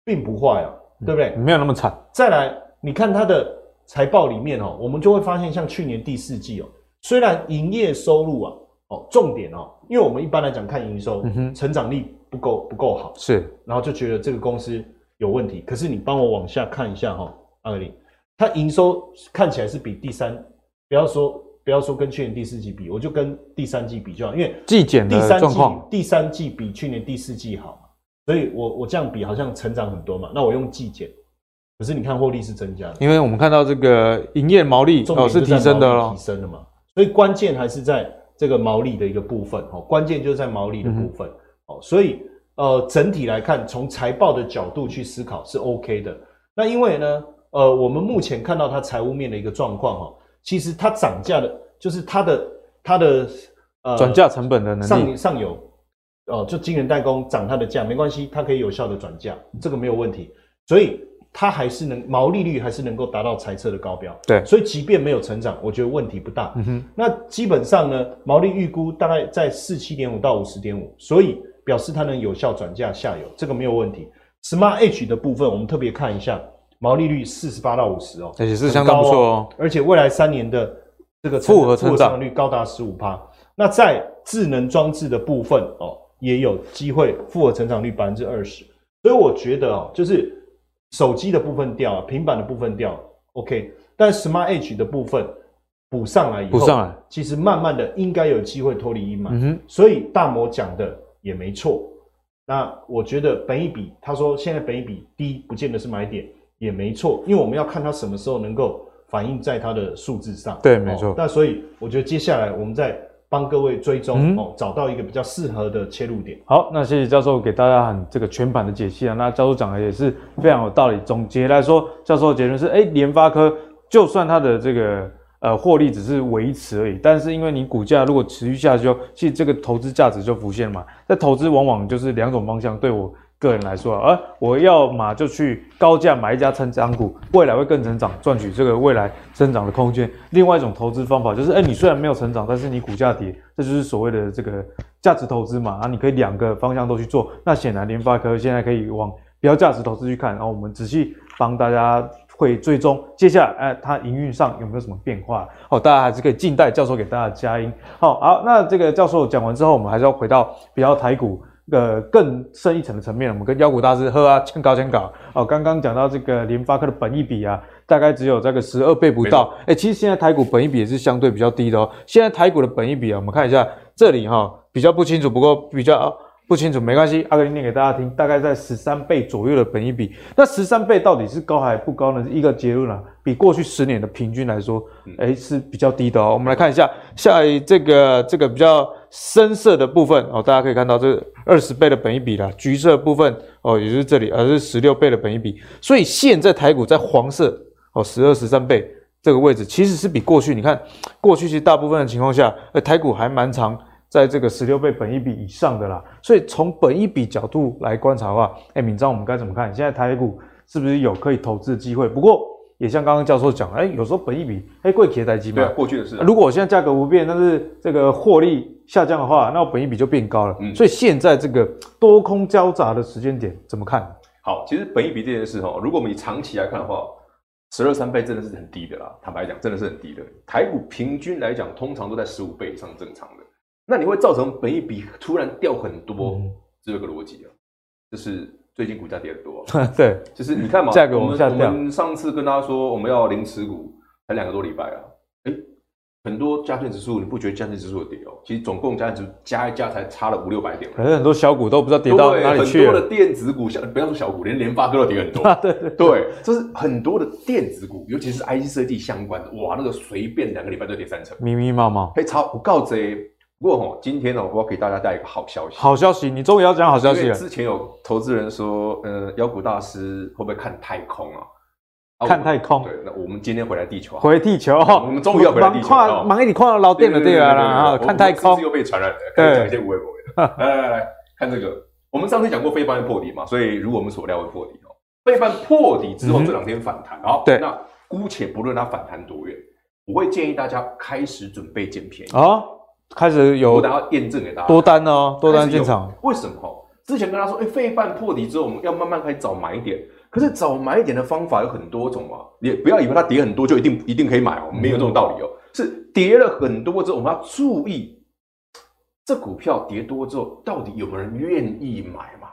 并不坏啊，对不对？没有那么惨。再来，你看它的财报里面哦，我们就会发现，像去年第四季哦，虽然营业收入啊，哦，重点哦，因为我们一般来讲看营收，成长力不够不够好，是，然后就觉得这个公司有问题。可是你帮我往下看一下哈，阿格力。它营收看起来是比第三，不要说不要说跟去年第四季比，我就跟第三季比就好，因为季减的状况，第三季比去年第四季好嘛，所以我我这样比好像成长很多嘛，那我用季减，可是你看获利是增加的，因为我们看到这个营业毛利哦是提升的哦，提升的嘛，所以关键还是在这个毛利的一个部分哦，关键就是在毛利的部分哦，所以呃整体来看，从财报的角度去思考是 OK 的。那因为呢，呃，我们目前看到它财务面的一个状况哈，其实它涨价的，就是它的它的呃转嫁成本的能力上上游。哦，就晶圆代工涨它的价没关系，它可以有效的转嫁，这个没有问题，所以它还是能毛利率还是能够达到财测的高标。对，所以即便没有成长，我觉得问题不大。嗯哼，那基本上呢，毛利预估大概在四七点五到五十点五，所以表示它能有效转嫁下游，这个没有问题。Smart Edge 的部分，我们特别看一下毛利率四十八到五十哦，而且是相当不错哦，而且未来三年的这个复合成长率高达十五趴。那在智能装置的部分哦。也有机会复合成长率百分之二十，所以我觉得哦，就是手机的部分掉，平板的部分掉，OK，但 Smart Edge 的部分补上来以后，补上来，其实慢慢的应该有机会脱离阴霾。所以大摩讲的也没错。那我觉得本益比，他说现在本益比低，不见得是买点，也没错，因为我们要看它什么时候能够反映在它的数字上。对，没错。那所以我觉得接下来我们在。帮各位追踪、嗯、哦，找到一个比较适合的切入点。好，那谢谢教授给大家很这个全盘的解析啊。那教授讲的也是非常有道理。总结来说，教授的结论是：哎，联发科就算它的这个呃获利只是维持而已，但是因为你股价如果持续下去，其实这个投资价值就浮现了嘛。在投资往往就是两种方向，对我。个人来说，而我要嘛就去高价买一家成长股，未来会更成长，赚取这个未来增长的空间。另外一种投资方法就是，哎，你虽然没有成长，但是你股价跌，这就是所谓的这个价值投资嘛。啊，你可以两个方向都去做。那显然联发科现在可以往比较价值投资去看，然后我们仔细帮大家会追踪接下来，哎，它营运上有没有什么变化？好，大家还是可以静待教授给大家加音。好，好，那这个教授讲完之后，我们还是要回到比较台股。呃，更深一层的层面，我们跟妖股大师喝啊，签稿签稿哦。刚刚讲到这个联发科的本益比啊，大概只有这个十二倍不到。哎、欸，其实现在台股本益比也是相对比较低的哦。现在台股的本益比啊，我们看一下这里哈、哦，比较不清楚，不过比较不清楚没关系，阿格力念给大家听，大概在十三倍左右的本益比。那十三倍到底是高还是不高呢？一个结论啊，比过去十年的平均来说，哎、欸、是比较低的哦。我们来看一下，下一这个这个比较。深色的部分哦，大家可以看到这二十倍的本益比啦，橘色部分哦，也就是这里，而是十六倍的本益比。所以现在台股在黄色哦，十二十三倍这个位置，其实是比过去你看，过去其实大部分的情况下，呃，台股还蛮常在这个十六倍本一比以上的啦。所以从本一比角度来观察的话，哎，敏章我们该怎么看？现在台股是不是有可以投资的机会？不过。也像刚刚教授讲，哎，有时候本一比，哎，贵企业台积嘛，对，过去的事。如果我现在价格不变，但是这个获利下降的话，那我本一比就变高了。嗯，所以现在这个多空交杂的时间点怎么看？好，其实本一比这件事哈，如果我们以长期来看的话，十二三倍真的是很低的啦。坦白讲，真的是很低的。台股平均来讲，通常都在十五倍以上正常的。那你会造成本益比突然掉很多，这个逻辑啊，就是。最近股价跌得多，[laughs] 对，就是你看嘛，价格往下掉。我们上次跟大家说我们要零持股，才两个多礼拜啊，诶很多加权指数你不觉得加权指数有跌哦？其实总共加权指数加一加才差了五六百点，可是很多小股都不知道跌到哪里去了。很多的电子股，不要说小股，连联发科都跌很多。[laughs] 对对对，就是很多的电子股，尤其是 IC 设计相关的，哇，那个随便两个礼拜都跌三成，密密麻麻。嘿，超我告贼。不过哈，今天呢，我要给大家带一个好消息。好消息，你终于要讲好消息了。之前有投资人说，呃，妖股大师会不会看太空啊？看太空。对，那我们今天回来地球。回地球。我们终于要回来地球。忙忙一点，看到老电了，对啊啦。看太空。又被传染了。开始讲一些无谓的。来来来，看这个。我们上次讲过非半会破底嘛，所以如我们所料会破底哦。费半破底之后这两天反弹，好，对。那姑且不论它反弹多远，我会建议大家开始准备捡便宜啊。开始有大家验证给大家多单哦，多单进场。为什么？之前跟他说，哎，费半破底之后，我们要慢慢开始找买点。可是找买点的方法有很多种啊，你不要以为它跌很多就一定一定可以买哦，没有这种道理哦。是跌了很多之后，我们要注意这股票跌多之后，到底有没有人愿意买嘛？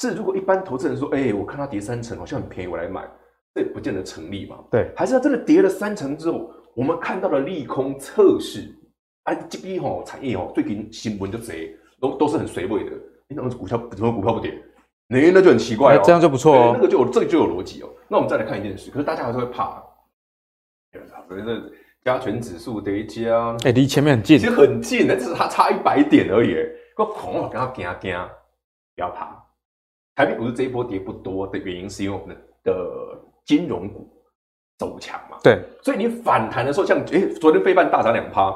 是如果一般投资人说，哎，我看它跌三成，好像很便宜，我来买，这不见得成立嘛。对，还是它真的跌了三成之后，我们看到了利空测试。哎，这边吼产业吼最近新闻就贼，都都是很随位的。你怎么股票怎么股票不跌？那那就很奇怪哦，这样就不错哦，那个就有这个就有逻辑哦。那我们再来看一件事，可是大家还是会怕，可是这加权指数叠加，哎，离前面很近，其实很近，那只是它差一百点而已。我恐慌跟他惊惊，不要怕。台北股市这一波跌不多的原因，是因为我们的金融股走强嘛。对，所以你反弹的时候，像哎，昨天费半大涨两趴，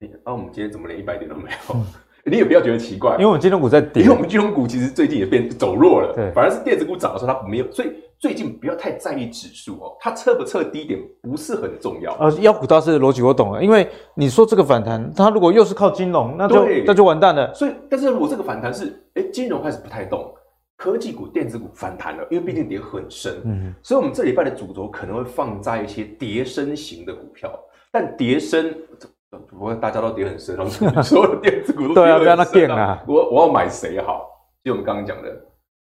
那、啊、我们今天怎么连一百点都没有？嗯、[laughs] 你也不要觉得奇怪，因为我们金融股在跌，因为我们金融股其实最近也变走弱了。对，反而是电子股涨的时候它没有，所以最近不要太在意指数哦，它测不测低点不是很重要。呃，妖股倒是逻辑我懂了，因为你说这个反弹，它如果又是靠金融，那就那就完蛋了。所以，但是如果这个反弹是哎金融开始不太动。科技股、电子股反弹了，因为毕竟跌很深，嗯，所以我们这礼拜的主轴可能会放在一些跌升型的股票，但跌深，不过大家都跌很深，[laughs] 所有的电子股都跌很深，啊，对啊，不要那跌啊！我我要买谁好？就我们刚刚讲的，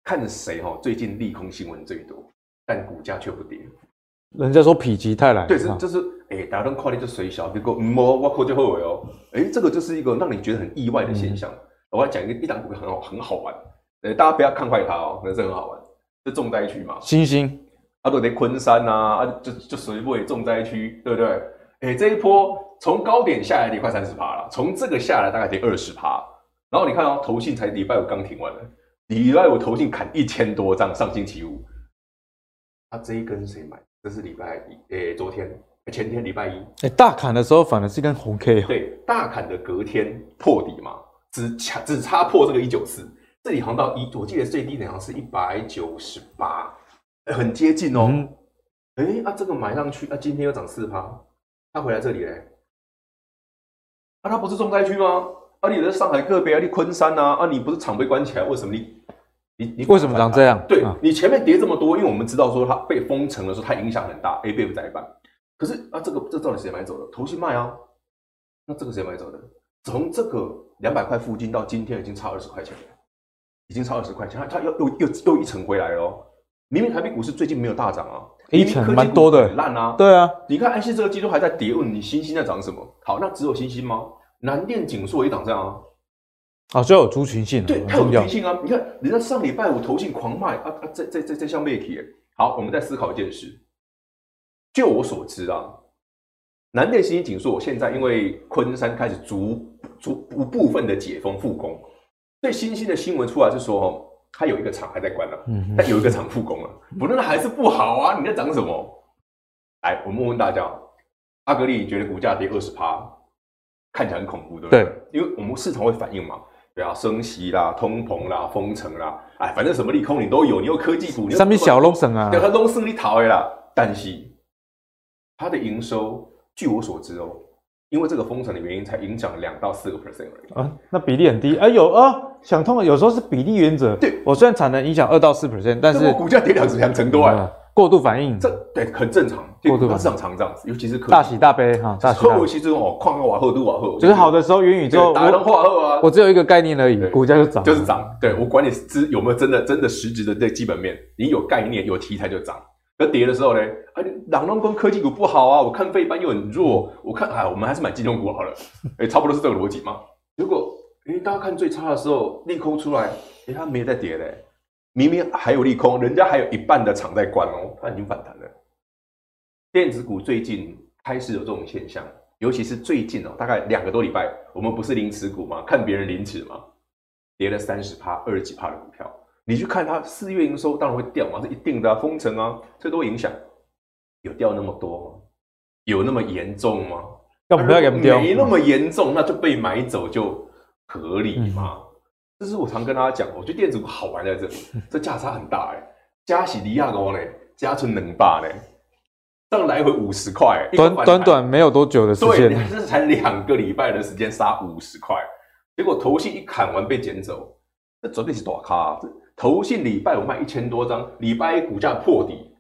看谁哈，最近利空新闻最多，但股价却不跌。人家说否极泰来，对，是就是哎，大家都快点就水小，结果摸我扣就后悔哦，哎，这个就是一个让你觉得很意外的现象。嗯、我要讲一个一档股票很好，很好玩。呃，大家不要看坏它哦，那是很好玩，是重灾区嘛。星星，啊，都得昆山呐，啊，就就水位重灾区，对不对？哎，这一波从高点下来跌快三十趴了，从这个下来大概跌二十趴。然后你看哦，投信才礼拜五刚停完了，礼拜五投信砍一千多张，上星期五，他、啊、这一根谁买？这是礼拜一，哎，昨天、前天礼拜一，哎，大砍的时候反而是一根红 K，对，大砍的隔天破底嘛，只差只差破这个一九四。这里行到一，我记得最低点好像是一百九十八，很接近哦。哎、嗯，啊，这个买上去，啊，今天又涨四趴，他回来这里嘞，啊，他不是重灾区吗？啊，你在上海个别啊，你昆山呐，啊，你不是厂被关起来，为什么你你你为什么长这样？对、啊、你前面跌这么多，因为我们知道说它被封城的时候，它影响很大，ABF 载板。可是啊，这个这到底谁买走的？投信卖啊，那这个谁买走的？从这个两百块附近到今天已经差二十块钱了。已经差二十块钱，它它又又又又一层回来了。明明台北股市最近没有大涨啊，一层蛮多的，烂啊。对啊，你看安信这个季度还在跌，问你星星在涨什么？好，那只有星星吗？南电、景硕也涨这样啊。啊，就有族群性，对，它有族群性啊。你看，人家上礼拜五投信狂卖啊啊，这这这这项媒体。好，我们再思考一件事。就我所知啊，南电、星星、景硕，现在因为昆山开始逐逐部部分的解封复工。最新兴的新闻出来是说，哦，它有一个厂还在关了，嗯、但有一个厂复工了，不论还是不好啊！你在涨什么？来，我们问问大家，阿格力觉得股价跌二十趴，看起来很恐怖，对不对？对，因为我们市场会反应嘛，对啊，升息啦、通膨啦、封城啦，哎，反正什么利空你都有，你有科技股，你上面小龙省啊，对，它都是你讨的啦。但是它的营收，据我所知哦。因为这个封城的原因，才影响两到四个 percent 而已啊，那比例很低。哎有啊，想通了，有时候是比例原则。对，我虽然产能影响二到四 percent，但是股价跌两两成多啊，过度反应，这对很正常。过度市场常这样子，尤其是大喜大悲哈，大喜大悲。其实哦，矿瓦后都瓦后，就是好的时候元宇宙，大能化后啊，我只有一个概念而已，股价就涨，就是涨。对，我管你资有没有真的真的实质的这基本面，你有概念有题材就涨。而跌的时候呢，啊，朗龙跟科技股不好啊，我看费班又很弱，我看哎，我们还是买金融股好了，哎，差不多是这个逻辑嘛。如果哎，大家看最差的时候，利空出来，哎，它没在跌嘞，明明还有利空，人家还有一半的厂在关哦，它已经反弹了。电子股最近开始有这种现象，尤其是最近哦，大概两个多礼拜，我们不是零持股吗？看别人零持嘛，跌了三十趴、二十几趴的股票。你去看它四月营收，当然会掉嘛，这一定的啊，封城啊，这都会影响。有掉那么多吗？有那么严重吗？要不要给掉？没那么严重，那就被买走就合理吗。嗯、这是我常跟大家讲，我觉得电子股好玩在这里，[laughs] 这价差很大哎、欸。加喜利亚高呢，加存能霸呢，这样来回五十块，短短短没有多久的时间，对，这才两个礼拜的时间杀五十块，结果头信一砍完被捡走，这绝对是大咖。投信礼拜五卖一千多张，礼拜一股价破底，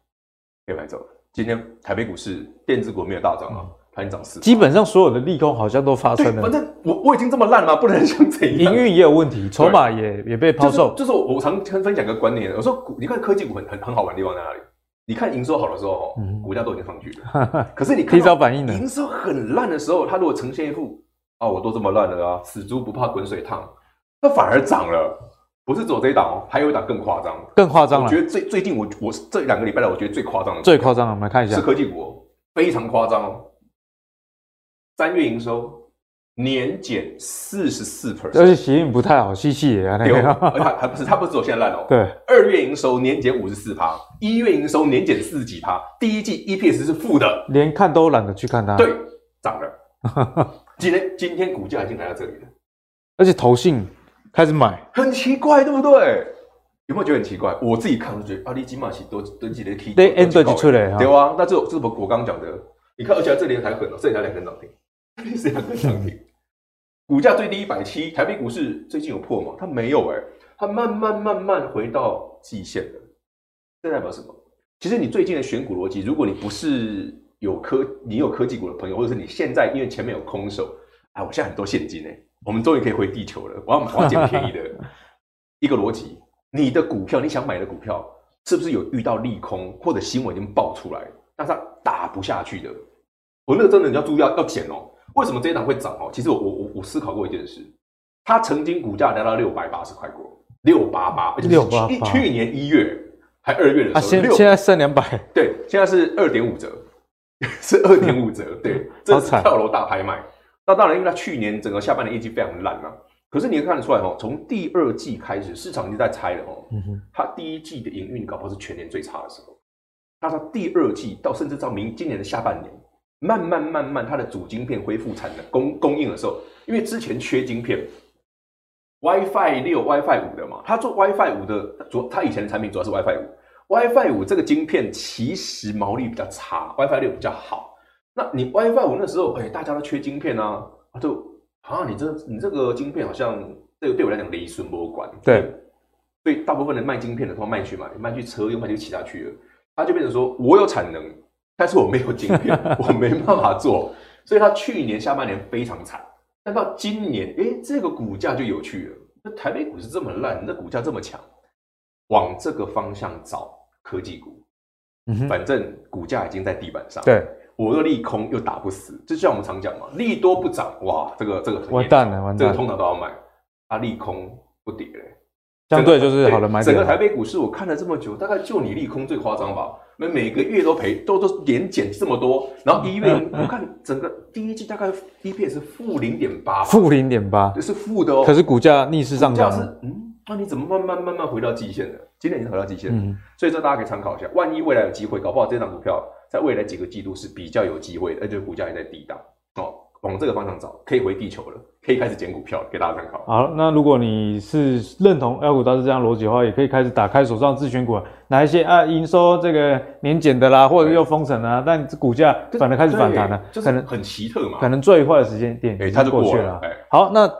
可以买走。今天台北股市电子股没有大涨啊，它已经涨四。基本上所有的利空好像都发生了。反正我我已经这么烂了吗？[laughs] 不能像这样。营运也有问题，筹码也对也被抛售。就是、就是、我我常分分享一个观念，我说你看科技股很很很好玩的地方在哪里？你看营收好的时候，嗯、股价都已经上去了。[laughs] 可是你看提早反应了。营收很烂的时候，它如果呈现一副啊，我都这么烂了啊，死猪不怕滚水烫，它反而涨了。不是只有这一档哦，还有一档更夸张，更夸张了。我觉得最最近我我这两个礼拜来，我觉得最夸张的，最夸张的，我们来看一下，是科技股哦，非常夸张哦。三月营收年减四十四 percent，而且息运不太好，细细的啊，那个，还还不是，它不是只有现在烂哦。对，二月营收年减五十四趴，一月营收年减四十几趴，第一季 EPS 是负的，连看都懒得去看它。对，涨了。今天今天股价已经来到这里了，而且投信开始买，很奇怪，对不对？有没有觉得很奇怪？我自己看我就觉得，啊，你起码是多多几的 key，对，end 就出来对啊，那这这不我刚刚讲的，你看，而且这里还很，这里还两根涨停，这 [laughs] 里是两根涨停，股价最低一百七，台北股市最近有破吗？它没有哎、欸，它慢慢慢慢回到季线了，这代表什么？其实你最近的选股逻辑，如果你不是有科，你有科技股的朋友，或者是你现在因为前面有空手，哎，我现在很多现金哎、欸，我们终于可以回地球了，我要我要捡便宜的 [laughs] 一个逻辑。你的股票，你想买的股票，是不是有遇到利空或者新闻已经爆出来，但是它打不下去的？我那个真的你要注意要要捡哦。为什么这一档会涨哦？其实我我我我思考过一件事，它曾经股价来到六百八十块过，六八八，而且是去去年一月还二月的时候，啊、现现在剩两百，对，现在是二点五折，[laughs] 是二点五折，对，这是跳楼大拍卖。那当然，因为它去年整个下半年业绩非常烂嘛。可是你看得出来哦，从第二季开始，市场已经在猜了哦。嗯哼，它第一季的营运搞不好是全年最差的时候。那它到第二季到甚至到明今年的下半年，慢慢慢慢它的主晶片恢复产能供供应的时候，因为之前缺晶片，WiFi 六、WiFi 五的嘛，它做 WiFi 五的主，它以前的产品主要是 WiFi 五，WiFi 五这个晶片其实毛利比较差，WiFi 六比较好。那你 WiFi 五那时候，哎，大家都缺晶片啊，就。啊，你这你这个晶片好像对对我来讲雷损不管，对，所以大部分的卖晶片的都卖去买，卖去车用，卖去其他去了，他就变成说我有产能，但是我没有晶片，[laughs] 我没办法做，所以他去年下半年非常惨，但到今年，哎，这个股价就有趣了，那台北股市这么烂，那股价这么强，往这个方向找科技股，嗯，反正股价已经在地板上，对。我又利空又打不死，就像我们常讲嘛，利多不涨，哇，这个这个完蛋了，完蛋了，这个通常都要买。它，利空不跌嘞，相对就是好了买。整个台北股市我看了这么久，大概就你利空最夸张吧？每每个月都赔，都都连减这么多，然后一月我看整个第一季大概 EPS 是负零点八，负零点八，是负的哦。可是股价逆势上涨，嗯，那你怎么慢慢慢慢回到季线的？今年已经回到季线了，嗯，所以这大家可以参考一下，万一未来有机会，搞不好这档股票。在未来几个季度是比较有机会的，而且股价也在低档哦，往这个方向找，可以回地球了，可以开始捡股票了，给大家参考。好，那如果你是认同 L 股大师这样逻辑的话，也可以开始打开手上自选股，哪一些啊营收这个年减的啦，或者又封城啊，但股价反而开始反弹了，可能很奇特嘛，可能最坏的时间点，就过去了。好，那。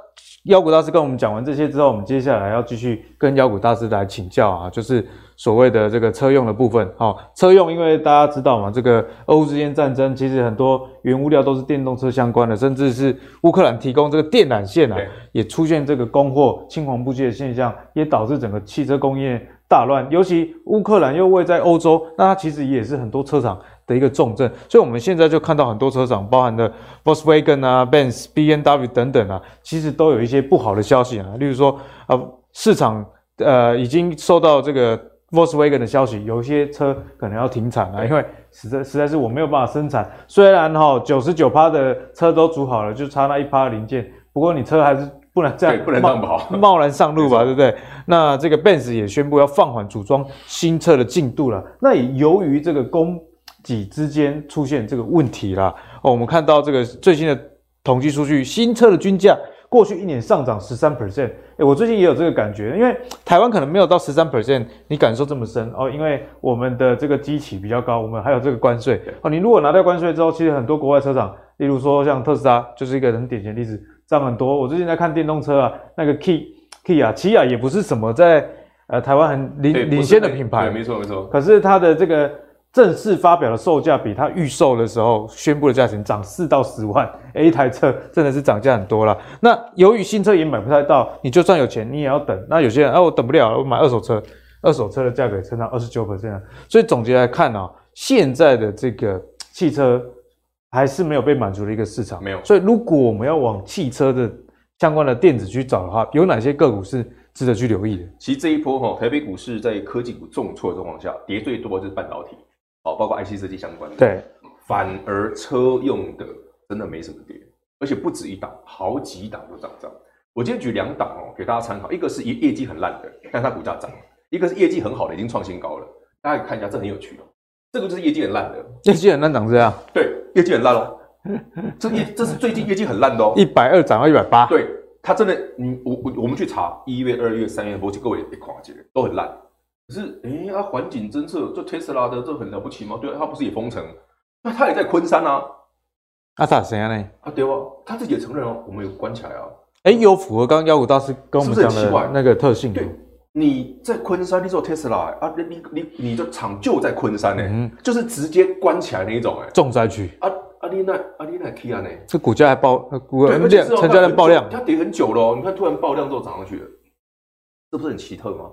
妖股大师跟我们讲完这些之后，我们接下来要继续跟妖股大师来请教啊，就是所谓的这个车用的部分。好，车用，因为大家知道嘛，这个俄乌之间战争，其实很多原物料都是电动车相关的，甚至是乌克兰提供这个电缆线啊，也出现这个供货青黄不接的现象，也导致整个汽车工业大乱。尤其乌克兰又位在欧洲，那它其实也是很多车厂的一个重镇，所以我们现在就看到很多车厂，包含的 Volkswagen 啊、Benz、B N W 等等啊，其实都有一些不好的消息啊。例如说，呃，市场呃已经受到这个 Volkswagen 的消息，有一些车可能要停产了，因为实在实在是我没有办法生产。虽然哈九十九趴的车都组好了，就差那一趴零件，不过你车还是不能这样，不能这样跑，[laughs] 贸然上路吧，对不对？那这个 Benz 也宣布要放缓组装新车的进度了。那也由于这个供几之间出现这个问题啦哦，我们看到这个最新的统计数据，新车的均价过去一年上涨十三 percent。诶，我最近也有这个感觉，因为台湾可能没有到十三 percent，你感受这么深哦，因为我们的这个基期比较高，我们还有这个关税哦。你如果拿掉关税之后，其实很多国外车厂，例如说像特斯拉，就是一个很典型的例子，涨很多。我最近在看电动车啊，那个 Key Key 啊，起亚也不是什么在呃台湾很领领先的品牌，对，没错没错。可是它的这个。正式发表的售价比它预售的时候宣布的价钱涨四到十万，诶，一台车真的是涨价很多了。那由于新车也买不太到，你就算有钱，你也要等。那有些人，啊，我等不了，我买二手车，二手车的价格也成长二十九 percent。所以总结来看啊，现在的这个汽车还是没有被满足的一个市场。没有。所以如果我们要往汽车的相关的电子去找的话，有哪些个股是？值得去留意的。其实这一波哈，台北股市在科技股重挫的状况下，跌最多的就是半导体，哦，包括 IC 设计相关的。对，反而车用的真的没什么跌，而且不止一档，好几档都涨涨。我今天举两档哦，给大家参考，一个是业业绩很烂的，但它股价涨了；一个是业绩很好的，已经创新高了。大家可以看一下，这很有趣哦。这个就是业绩很烂的，业绩很烂长这样。对，业绩很烂哦。[laughs] 这业这是最近业绩很烂的哦，一百二涨到一百八。对，它真的，你我我我们去查一月、二月、三月，波及各位别夸张，都很烂。可是，哎，它环境侦测，这特斯拉的这很了不起吗？对，它不是也封城？那它也在昆山啊。啊咋谁啊呢？啊对啊，他自己也承认哦，我们有关起来啊。哎，有符合刚刚妖股大师跟我们讲的那个特性。对，你在昆山，你做特斯拉啊，你你你你的厂就在昆山呢，嗯，就是直接关起来那一种哎，重灾区。啊啊你那啊你那 K 啊呢？这股价还爆，股量成交量爆量，它跌很久了，你看突然爆量之后涨上去了，这不是很奇特吗？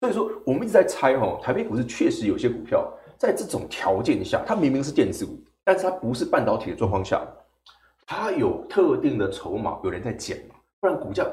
所以说我们一直在猜哦，台北股市确实有些股票在这种条件下，它明明是电子股，但是它不是半导体的状况下，它有特定的筹码，有人在减嘛。不然股价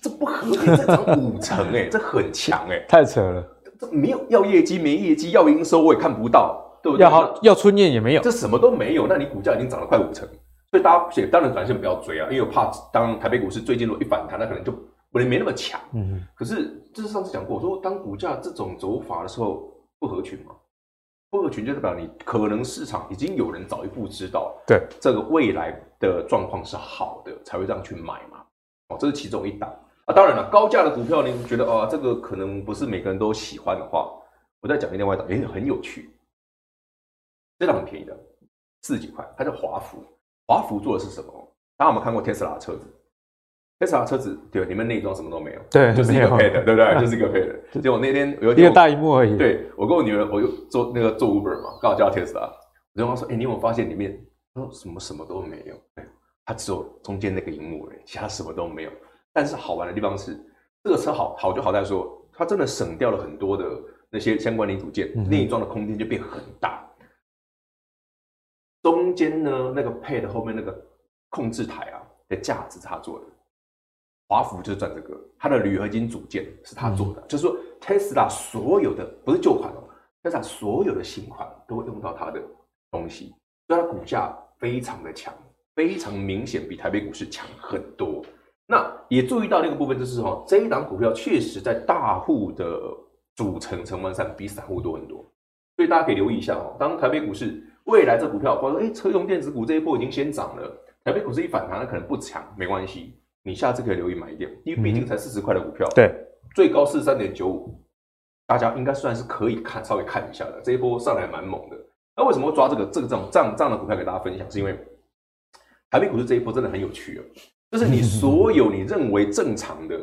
这不合理，再涨五成哎，[laughs] 这很强哎，太扯了。这没有要业绩，没业绩，要营收我也看不到，对不对？要好要春燕也没有，这什么都没有。那你股价已经涨了快五成，所以大家当然短线不要追啊，因为我怕当台北股市最近如果一反弹，那可能就不能没那么强。嗯，可是这是上次讲过，我说当股价这种走法的时候不合群嘛，不合群就代表你可能市场已经有人早一步知道，对这个未来的状况是好的，才会这样去买嘛。哦，这是其中一档啊。当然了，高价的股票，你觉得啊，这个可能不是每个人都喜欢的话，我再讲另外一档，也很有趣。这档很便宜的，四十几块，它叫华孚。华孚做的是什么？大家有没有看过特斯拉的车子？特斯拉车子对，里面内装什么都没有，对，就是一个配的，对不对？[laughs] 就是一个配的。结果那天有一个大荧幕而已。对，我跟我女儿，我又做那个做 Uber 嘛，刚好叫特斯拉。我就跟她说：“哎，你有没有发现里面，他说什么什么都没有？”它只有中间那个荧幕而已，其他什么都没有。但是好玩的地方是，这个车好好就好在说，它真的省掉了很多的那些相关零组件，内装的空间就变很大。中间呢，那个 pad 后面那个控制台啊的架子是他做的，华孚就是赚这个，它的铝合金组件是他做的，就是说 Tesla 所有的不是旧款哦，Tesla 所有的新款都会用到它的东西，所以它股价非常的强。非常明显，比台北股市强很多。那也注意到那个部分，就是说这一档股票确实在大户的组成成分上比散户多很多。所以大家可以留意一下哦。当台北股市未来这股票，或者说哎车用电子股这一波已经先涨了，台北股市一反弹，它可能不强，没关系，你下次可以留意买一点，因为毕竟才四十块的股票，对，最高四十三点九五，大家应该算是可以看稍微看一下的。这一波上来蛮猛的。那为什么会抓这个这个这种这样这样的股票给大家分享？是因为台北股市这一波真的很有趣哦，就是你 [laughs] 所有你认为正常的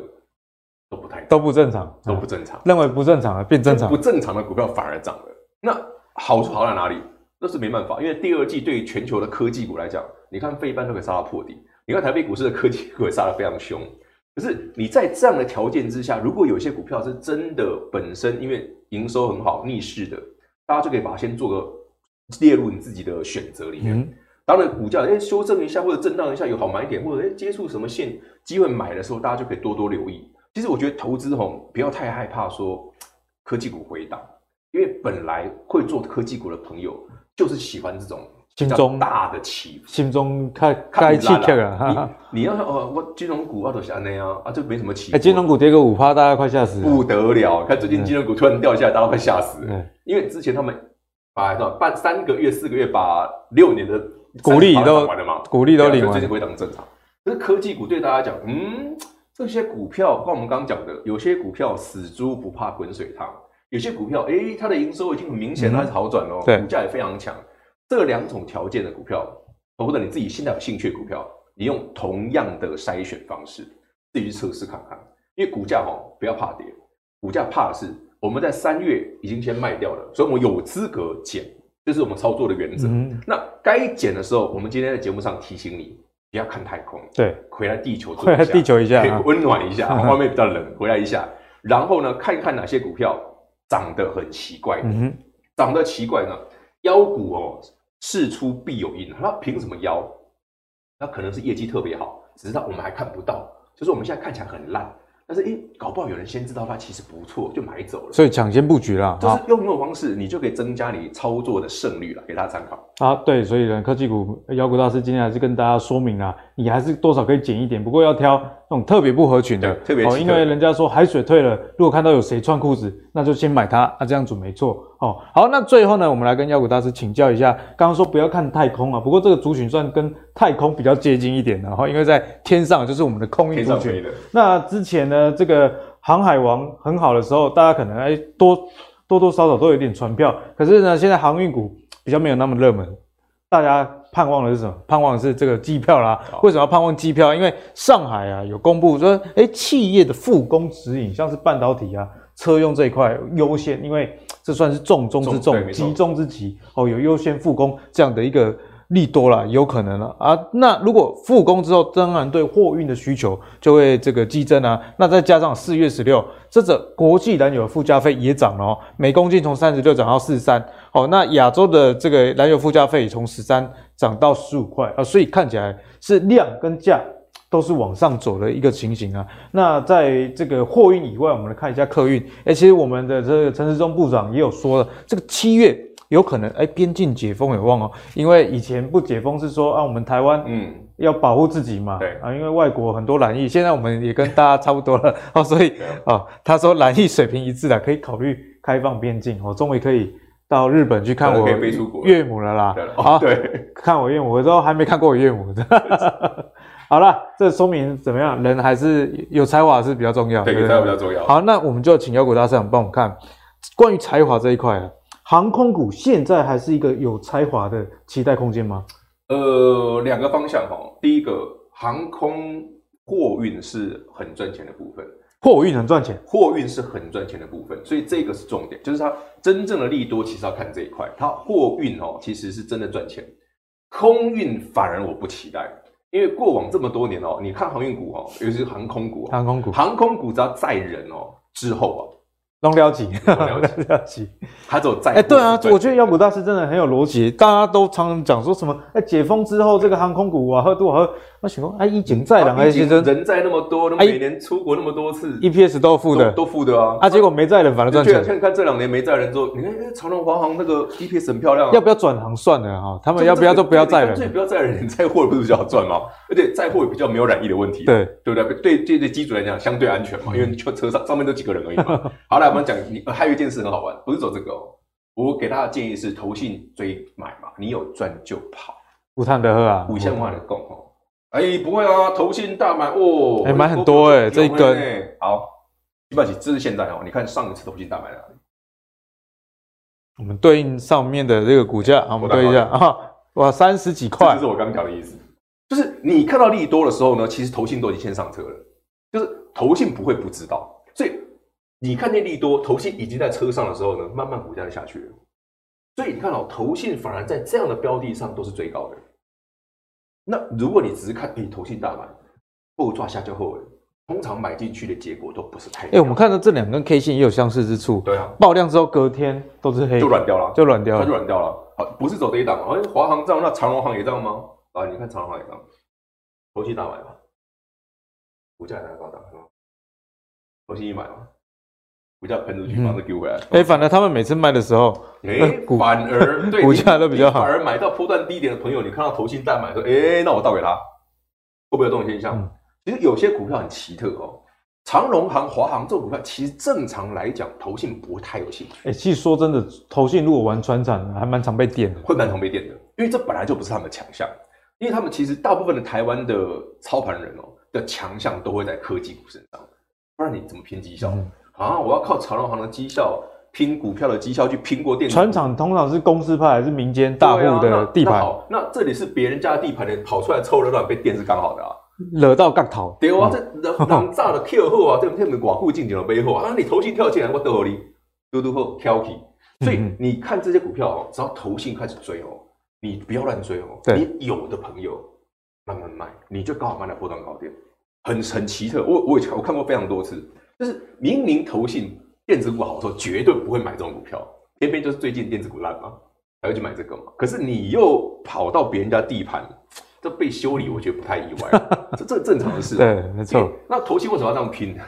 都不太都不正常，都不正常，认为不正常的变正常，不正常的股票反而涨了。那好处好在哪里？那是没办法，因为第二季对于全球的科技股来讲，你看费半都可以杀到破底，你看台北股市的科技股也杀得非常凶。可是你在这样的条件之下，如果有些股票是真的本身因为营收很好逆势的，大家就可以把它先做个列入你自己的选择里面。嗯当然，股价哎修正一下或者震荡一下有好买点，或者哎接触什么线机会买的时候，大家就可以多多留意。其实我觉得投资吼不要太害怕说科技股回档，因为本来会做科技股的朋友就是喜欢这种心中大的起伏，心中开开气跳啊！你你要哦，我金融股啊都是那样啊，就没什么起伏。哎，金融股跌个五趴，大家快吓死了，不得了！看最近金融股突然掉下来，大家快吓死因为之前他们把半三个月、四个月把六年的。股利都完了嘛股利都领完，最近回档正常。可是科技股对大家讲，嗯，这些股票，跟我们刚刚讲的，有些股票死猪不怕滚水烫，有些股票，哎、欸，它的营收已经很明显开始好转哦，股价也非常强。这两种条件的股票，或者你自己现在有兴趣的股票，你用同样的筛选方式，自己去测试看看。因为股价哈，不要怕跌，股价怕的是我们在三月已经先卖掉了，所以我们有资格减。这是我们操作的原则。嗯、那该减的时候，我们今天在节目上提醒你，不要看太空，对，回来地球，回来地球一下，温暖一下，[laughs] 外面比较冷，回来一下。然后呢，看一看哪些股票长得很奇怪的，嗯、长得奇怪呢？妖股哦，事出必有因，它凭什么妖？那可能是业绩特别好，只是它我们还看不到，就是我们现在看起来很烂，但是诶，搞不好有人先知道它其实不错，就买走了，所以抢先布局啦，就是用这种方式，你就可以增加你操作的胜率了，给大家参考。啊，对，所以呢，科技股妖股大师今天还是跟大家说明啊，你还是多少可以减一点，不过要挑那种特别不合群的，特别、哦，因为人家说海水退了，如果看到有谁穿裤子，那就先买它，那、啊、这样准没错。哦，好，那最后呢，我们来跟妖股大师请教一下，刚刚说不要看太空啊，不过这个族群算跟太空比较接近一点的哈，因为在天上就是我们的空运族群。那之前呢，这个。航海王很好的时候，大家可能哎多多多少少都有点船票，可是呢，现在航运股比较没有那么热门，大家盼望的是什么？盼望的是这个机票啦。为什么要盼望机票？因为上海啊有公布说，哎，企业的复工指引，像是半导体啊、车用这一块优先，因为这算是重中之重、急中之急哦，有优先复工这样的一个。利多了，有可能了啊。那如果复工之后，当然对货运的需求就会这个激增啊。那再加上四月十六，这则国际燃油附加费也涨了哦，每公斤从三十六涨到四十三。哦，那亚洲的这个燃油附加费从十三涨到十五块啊，所以看起来是量跟价都是往上走的一个情形啊。那在这个货运以外，我们来看一下客运。哎，其实我们的这个陈时中部长也有说了，这个七月。有可能哎，边境解封有望哦，因为以前不解封是说啊，我们台湾嗯。要保护自己嘛，对。啊，因为外国很多染疫，现在我们也跟大家差不多了 [laughs] 哦，所以啊，他说染疫水平一致的，可以考虑开放边境哦，终于可以到日本去看我岳母了啦，好，对，看我岳母，我都还没看过我岳母的，[laughs] 好了，这说明怎么样？人还是有才华是比较重要，对，有才华比较重要。好，那我们就请妖股大师帮我们看关于才华这一块啊。航空股现在还是一个有才华的期待空间吗？呃，两个方向哈。第一个，航空货运是很赚钱的部分，货运很赚钱，货运是很赚钱的部分，所以这个是重点，就是它真正的利多其实要看这一块，它货运哦其实是真的赚钱，空运反而我不期待，因为过往这么多年哦，你看航运股哦，尤其是航空股，航空股，航空股只要载人哦之后啊。龙了解，龙了解，他走在哎，对啊，我觉得妖股大师真的很有逻辑。大家都常常讲说什么？哎，解封之后这个航空股啊，喝多少喝？那请问，哎，一景载人，哎，其实人在那么多，那么每年出国那么多次，EPS 都负的，都负的啊。啊，结果没在人反而赚钱。现在看这两年没载人之后，你看，哎，长隆、华航那个 EPS 很漂亮，要不要转行算了哈？他们要不要都不要载人？所以不要载人，你载货不是比较好赚吗？而且载货也比较没有染疫的问题，对对不对？对对对，机组来讲相对安全嘛，因为车车上上面都几个人而已嘛。[laughs] 好，来我们讲，你还有一件事很好玩，不是走这个哦。我给大家建议是，投信追买嘛，你有赚就跑。不贪得喝啊，五千万的够哦。哎，不会啊，投信大买哦，还买很多哎，这一根。好，没关系，这是现在哦。你看上一次投信大买哪里？我们对应上面的这个股价，我们对一下啊，哇，三十几块，这是我刚讲的意思，就是你看到利多的时候呢，其实投信都已经先上车了，就是投信不会不知道，所以你看见利多，投信已经在车上的时候呢，慢慢股价就下去了，所以你看到投信反而在这样的标的上都是最高的。那如果你只是看你投信大买，后抓下就后尾，通常买进去的结果都不是太。哎、欸，我们看到这两根 K 线也有相似之处。对啊，爆量之后隔天都是黑，就软掉了，就软掉了，它就软掉了。好，不是走这一档，好像华航这样，那长荣航也这样吗？啊，你看长荣航也这样，投信大买吧，股价也在高档，投信一买嘛。股价喷出去，马上丢回来。哎，反而他们每次卖的时候，哎，反而 [laughs] 对股价都比较好。反而买到波段低点的朋友，你看到投信大买说，哎，那我倒给他，会不会有这种现象？其实有些股票很奇特哦，长荣行、华航这种股票，其实正常来讲，投信不太有兴趣。哎，其实说真的，投信如果玩船产，还蛮常被电的，会蛮常被电的，因为这本来就不是他们的强项。因为他们其实大部分的台湾的操盘人哦的强项都会在科技股身上，不然你怎么拼绩效？啊！我要靠长荣行的绩效拼股票的绩效去拼过电子。船厂通常是公司派还是民间大户的地盘？啊、那，那好，那这里是别人家的地盘的，跑出来凑热闹被电是刚好的啊，惹到杠头。对啊，这人人炸的 Q 后啊，这这门寡妇进去了背后啊，你投信跳进来我得你嘟嘟后挑起。所以你看这些股票哦，只要投信开始追哦，你不要乱追哦。你有的朋友慢慢买，你就刚好买了波段高点，很很奇特。我我以前我看过非常多次。就是明明投信电子股好的时候，绝对不会买这种股票，偏偏就是最近电子股烂嘛，才会去买这个嘛。可是你又跑到别人家地盘，这被修理，我觉得不太意外，[laughs] 这这正常的事。对，没错。那投信为什么要这样拼？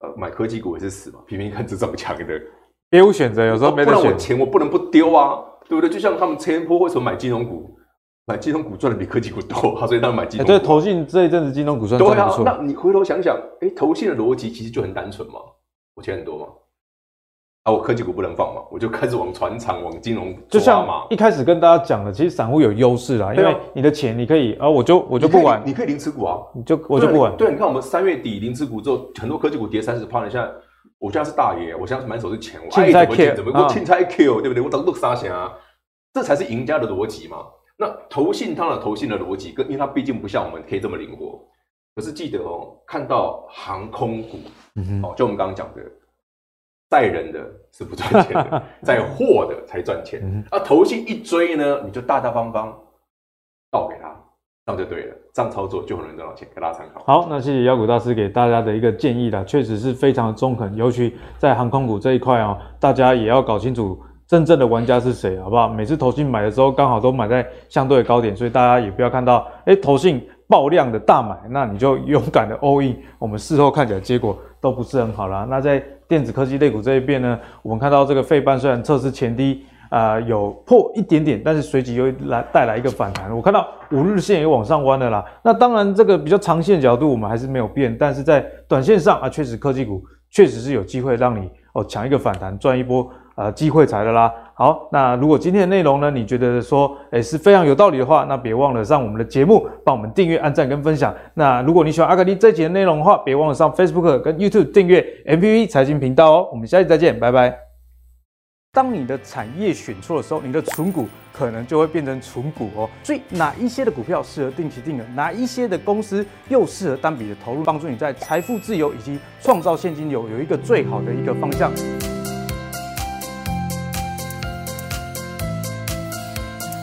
呃，买科技股也是死嘛，偏偏看这这么强的，别无选择，有时候没得选。不然我钱我不能不丢啊，对不对？就像他们前波为什么买金融股？买金融股赚的比科技股多，所以他们买金融对，投信这一阵子金融股赚赚不错。那你回头想想，哎、欸，投信的逻辑其实就很单纯嘛，我钱很多嘛，啊，我科技股不能放嘛，我就开始往船厂、往金融就像嘛。一开始跟大家讲的，其实散户有优势啦，因为你的钱你可以啊，我就我就不管，你可以零持股啊，你就我就不管。对，你看我们三月底零持股之后，很多科技股跌三十趴，你现在我现在是大爷，我现在是满手是钱，我爱怎么捡怎么给我捡菜 Q，对不对？我等都啥钱啊，这才是赢家的逻辑嘛。那投信它的投信的逻辑，跟因为它毕竟不像我们可以这么灵活。可是记得哦，看到航空股，嗯、哦，就我们刚刚讲的，载人的是不赚钱的，[laughs] 载货的才赚钱。嗯、啊，投信一追呢，你就大大方方倒给他，这样就对了，这样操作就很容易赚到钱，给大家参考。好，那谢谢妖股大师给大家的一个建议啦，确实是非常的中肯，尤其在航空股这一块哦，大家也要搞清楚。真正的玩家是谁，好不好？每次投信买的时候，刚好都买在相对的高点，所以大家也不要看到，哎、欸，投信爆量的大买，那你就勇敢的 all in。我们事后看起来结果都不是很好啦。那在电子科技类股这一边呢，我们看到这个费半虽然测试前低，啊、有破一点点，但是随即又来带来一个反弹。我看到五日线也往上弯了啦。那当然，这个比较长线角度我们还是没有变，但是在短线上啊，确实科技股确实是有机会让你哦抢一个反弹，赚一波。呃，机会财的啦。好，那如果今天的内容呢，你觉得说，诶是非常有道理的话，那别忘了上我们的节目，帮我们订阅、按赞跟分享。那如果你喜欢阿格力这集的内容的话，别忘了上 Facebook 跟 YouTube 订阅 MPV 财经频道哦。我们下期再见，拜拜。当你的产业选错的时候，你的存股可能就会变成存股哦。所以，哪一些的股票适合定期定额，哪一些的公司又适合单笔的投入，帮助你在财富自由以及创造现金流有一个最好的一个方向。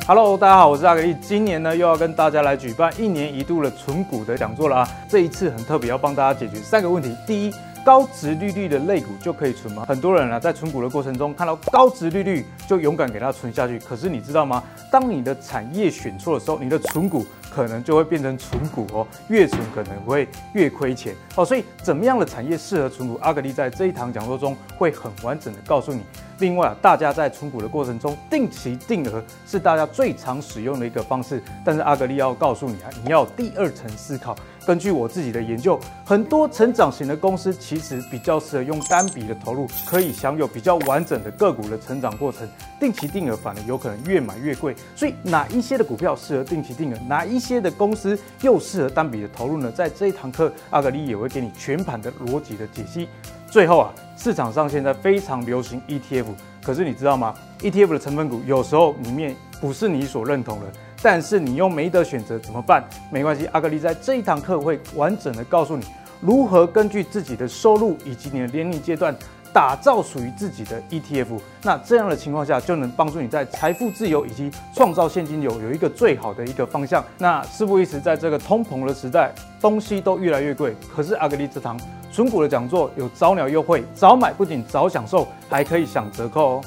Hello，大家好，我是阿格力。今年呢，又要跟大家来举办一年一度的存股的讲座了啊。这一次很特别，要帮大家解决三个问题。第一，高值利率的类股就可以存吗？很多人啊，在存股的过程中看到高值利率就勇敢给它存下去。可是你知道吗？当你的产业选错的时候，你的存股可能就会变成存股哦，越存可能会越亏钱哦。所以，怎么样的产业适合存股？阿格力在这一堂讲座中会很完整的告诉你。另外啊，大家在存股的过程中，定期定额是大家最常使用的一个方式。但是阿格力要告诉你啊，你要第二层思考。根据我自己的研究，很多成长型的公司其实比较适合用单笔的投入，可以享有比较完整的个股的成长过程。定期定额反而有可能越买越贵。所以哪一些的股票适合定期定额，哪一些的公司又适合单笔的投入呢？在这一堂课，阿格力也会给你全盘的逻辑的解析。最后啊，市场上现在非常流行 ETF，可是你知道吗？ETF 的成分股有时候里面不是你所认同的，但是你又没得选择怎么办？没关系，阿格力在这一堂课会完整的告诉你如何根据自己的收入以及你的年龄阶段打造属于自己的 ETF。那这样的情况下就能帮助你在财富自由以及创造现金流有一个最好的一个方向。那事不宜迟，在这个通膨的时代，东西都越来越贵，可是阿格力这堂。存股的讲座有早鸟优惠，早买不仅早享受，还可以享折扣哦。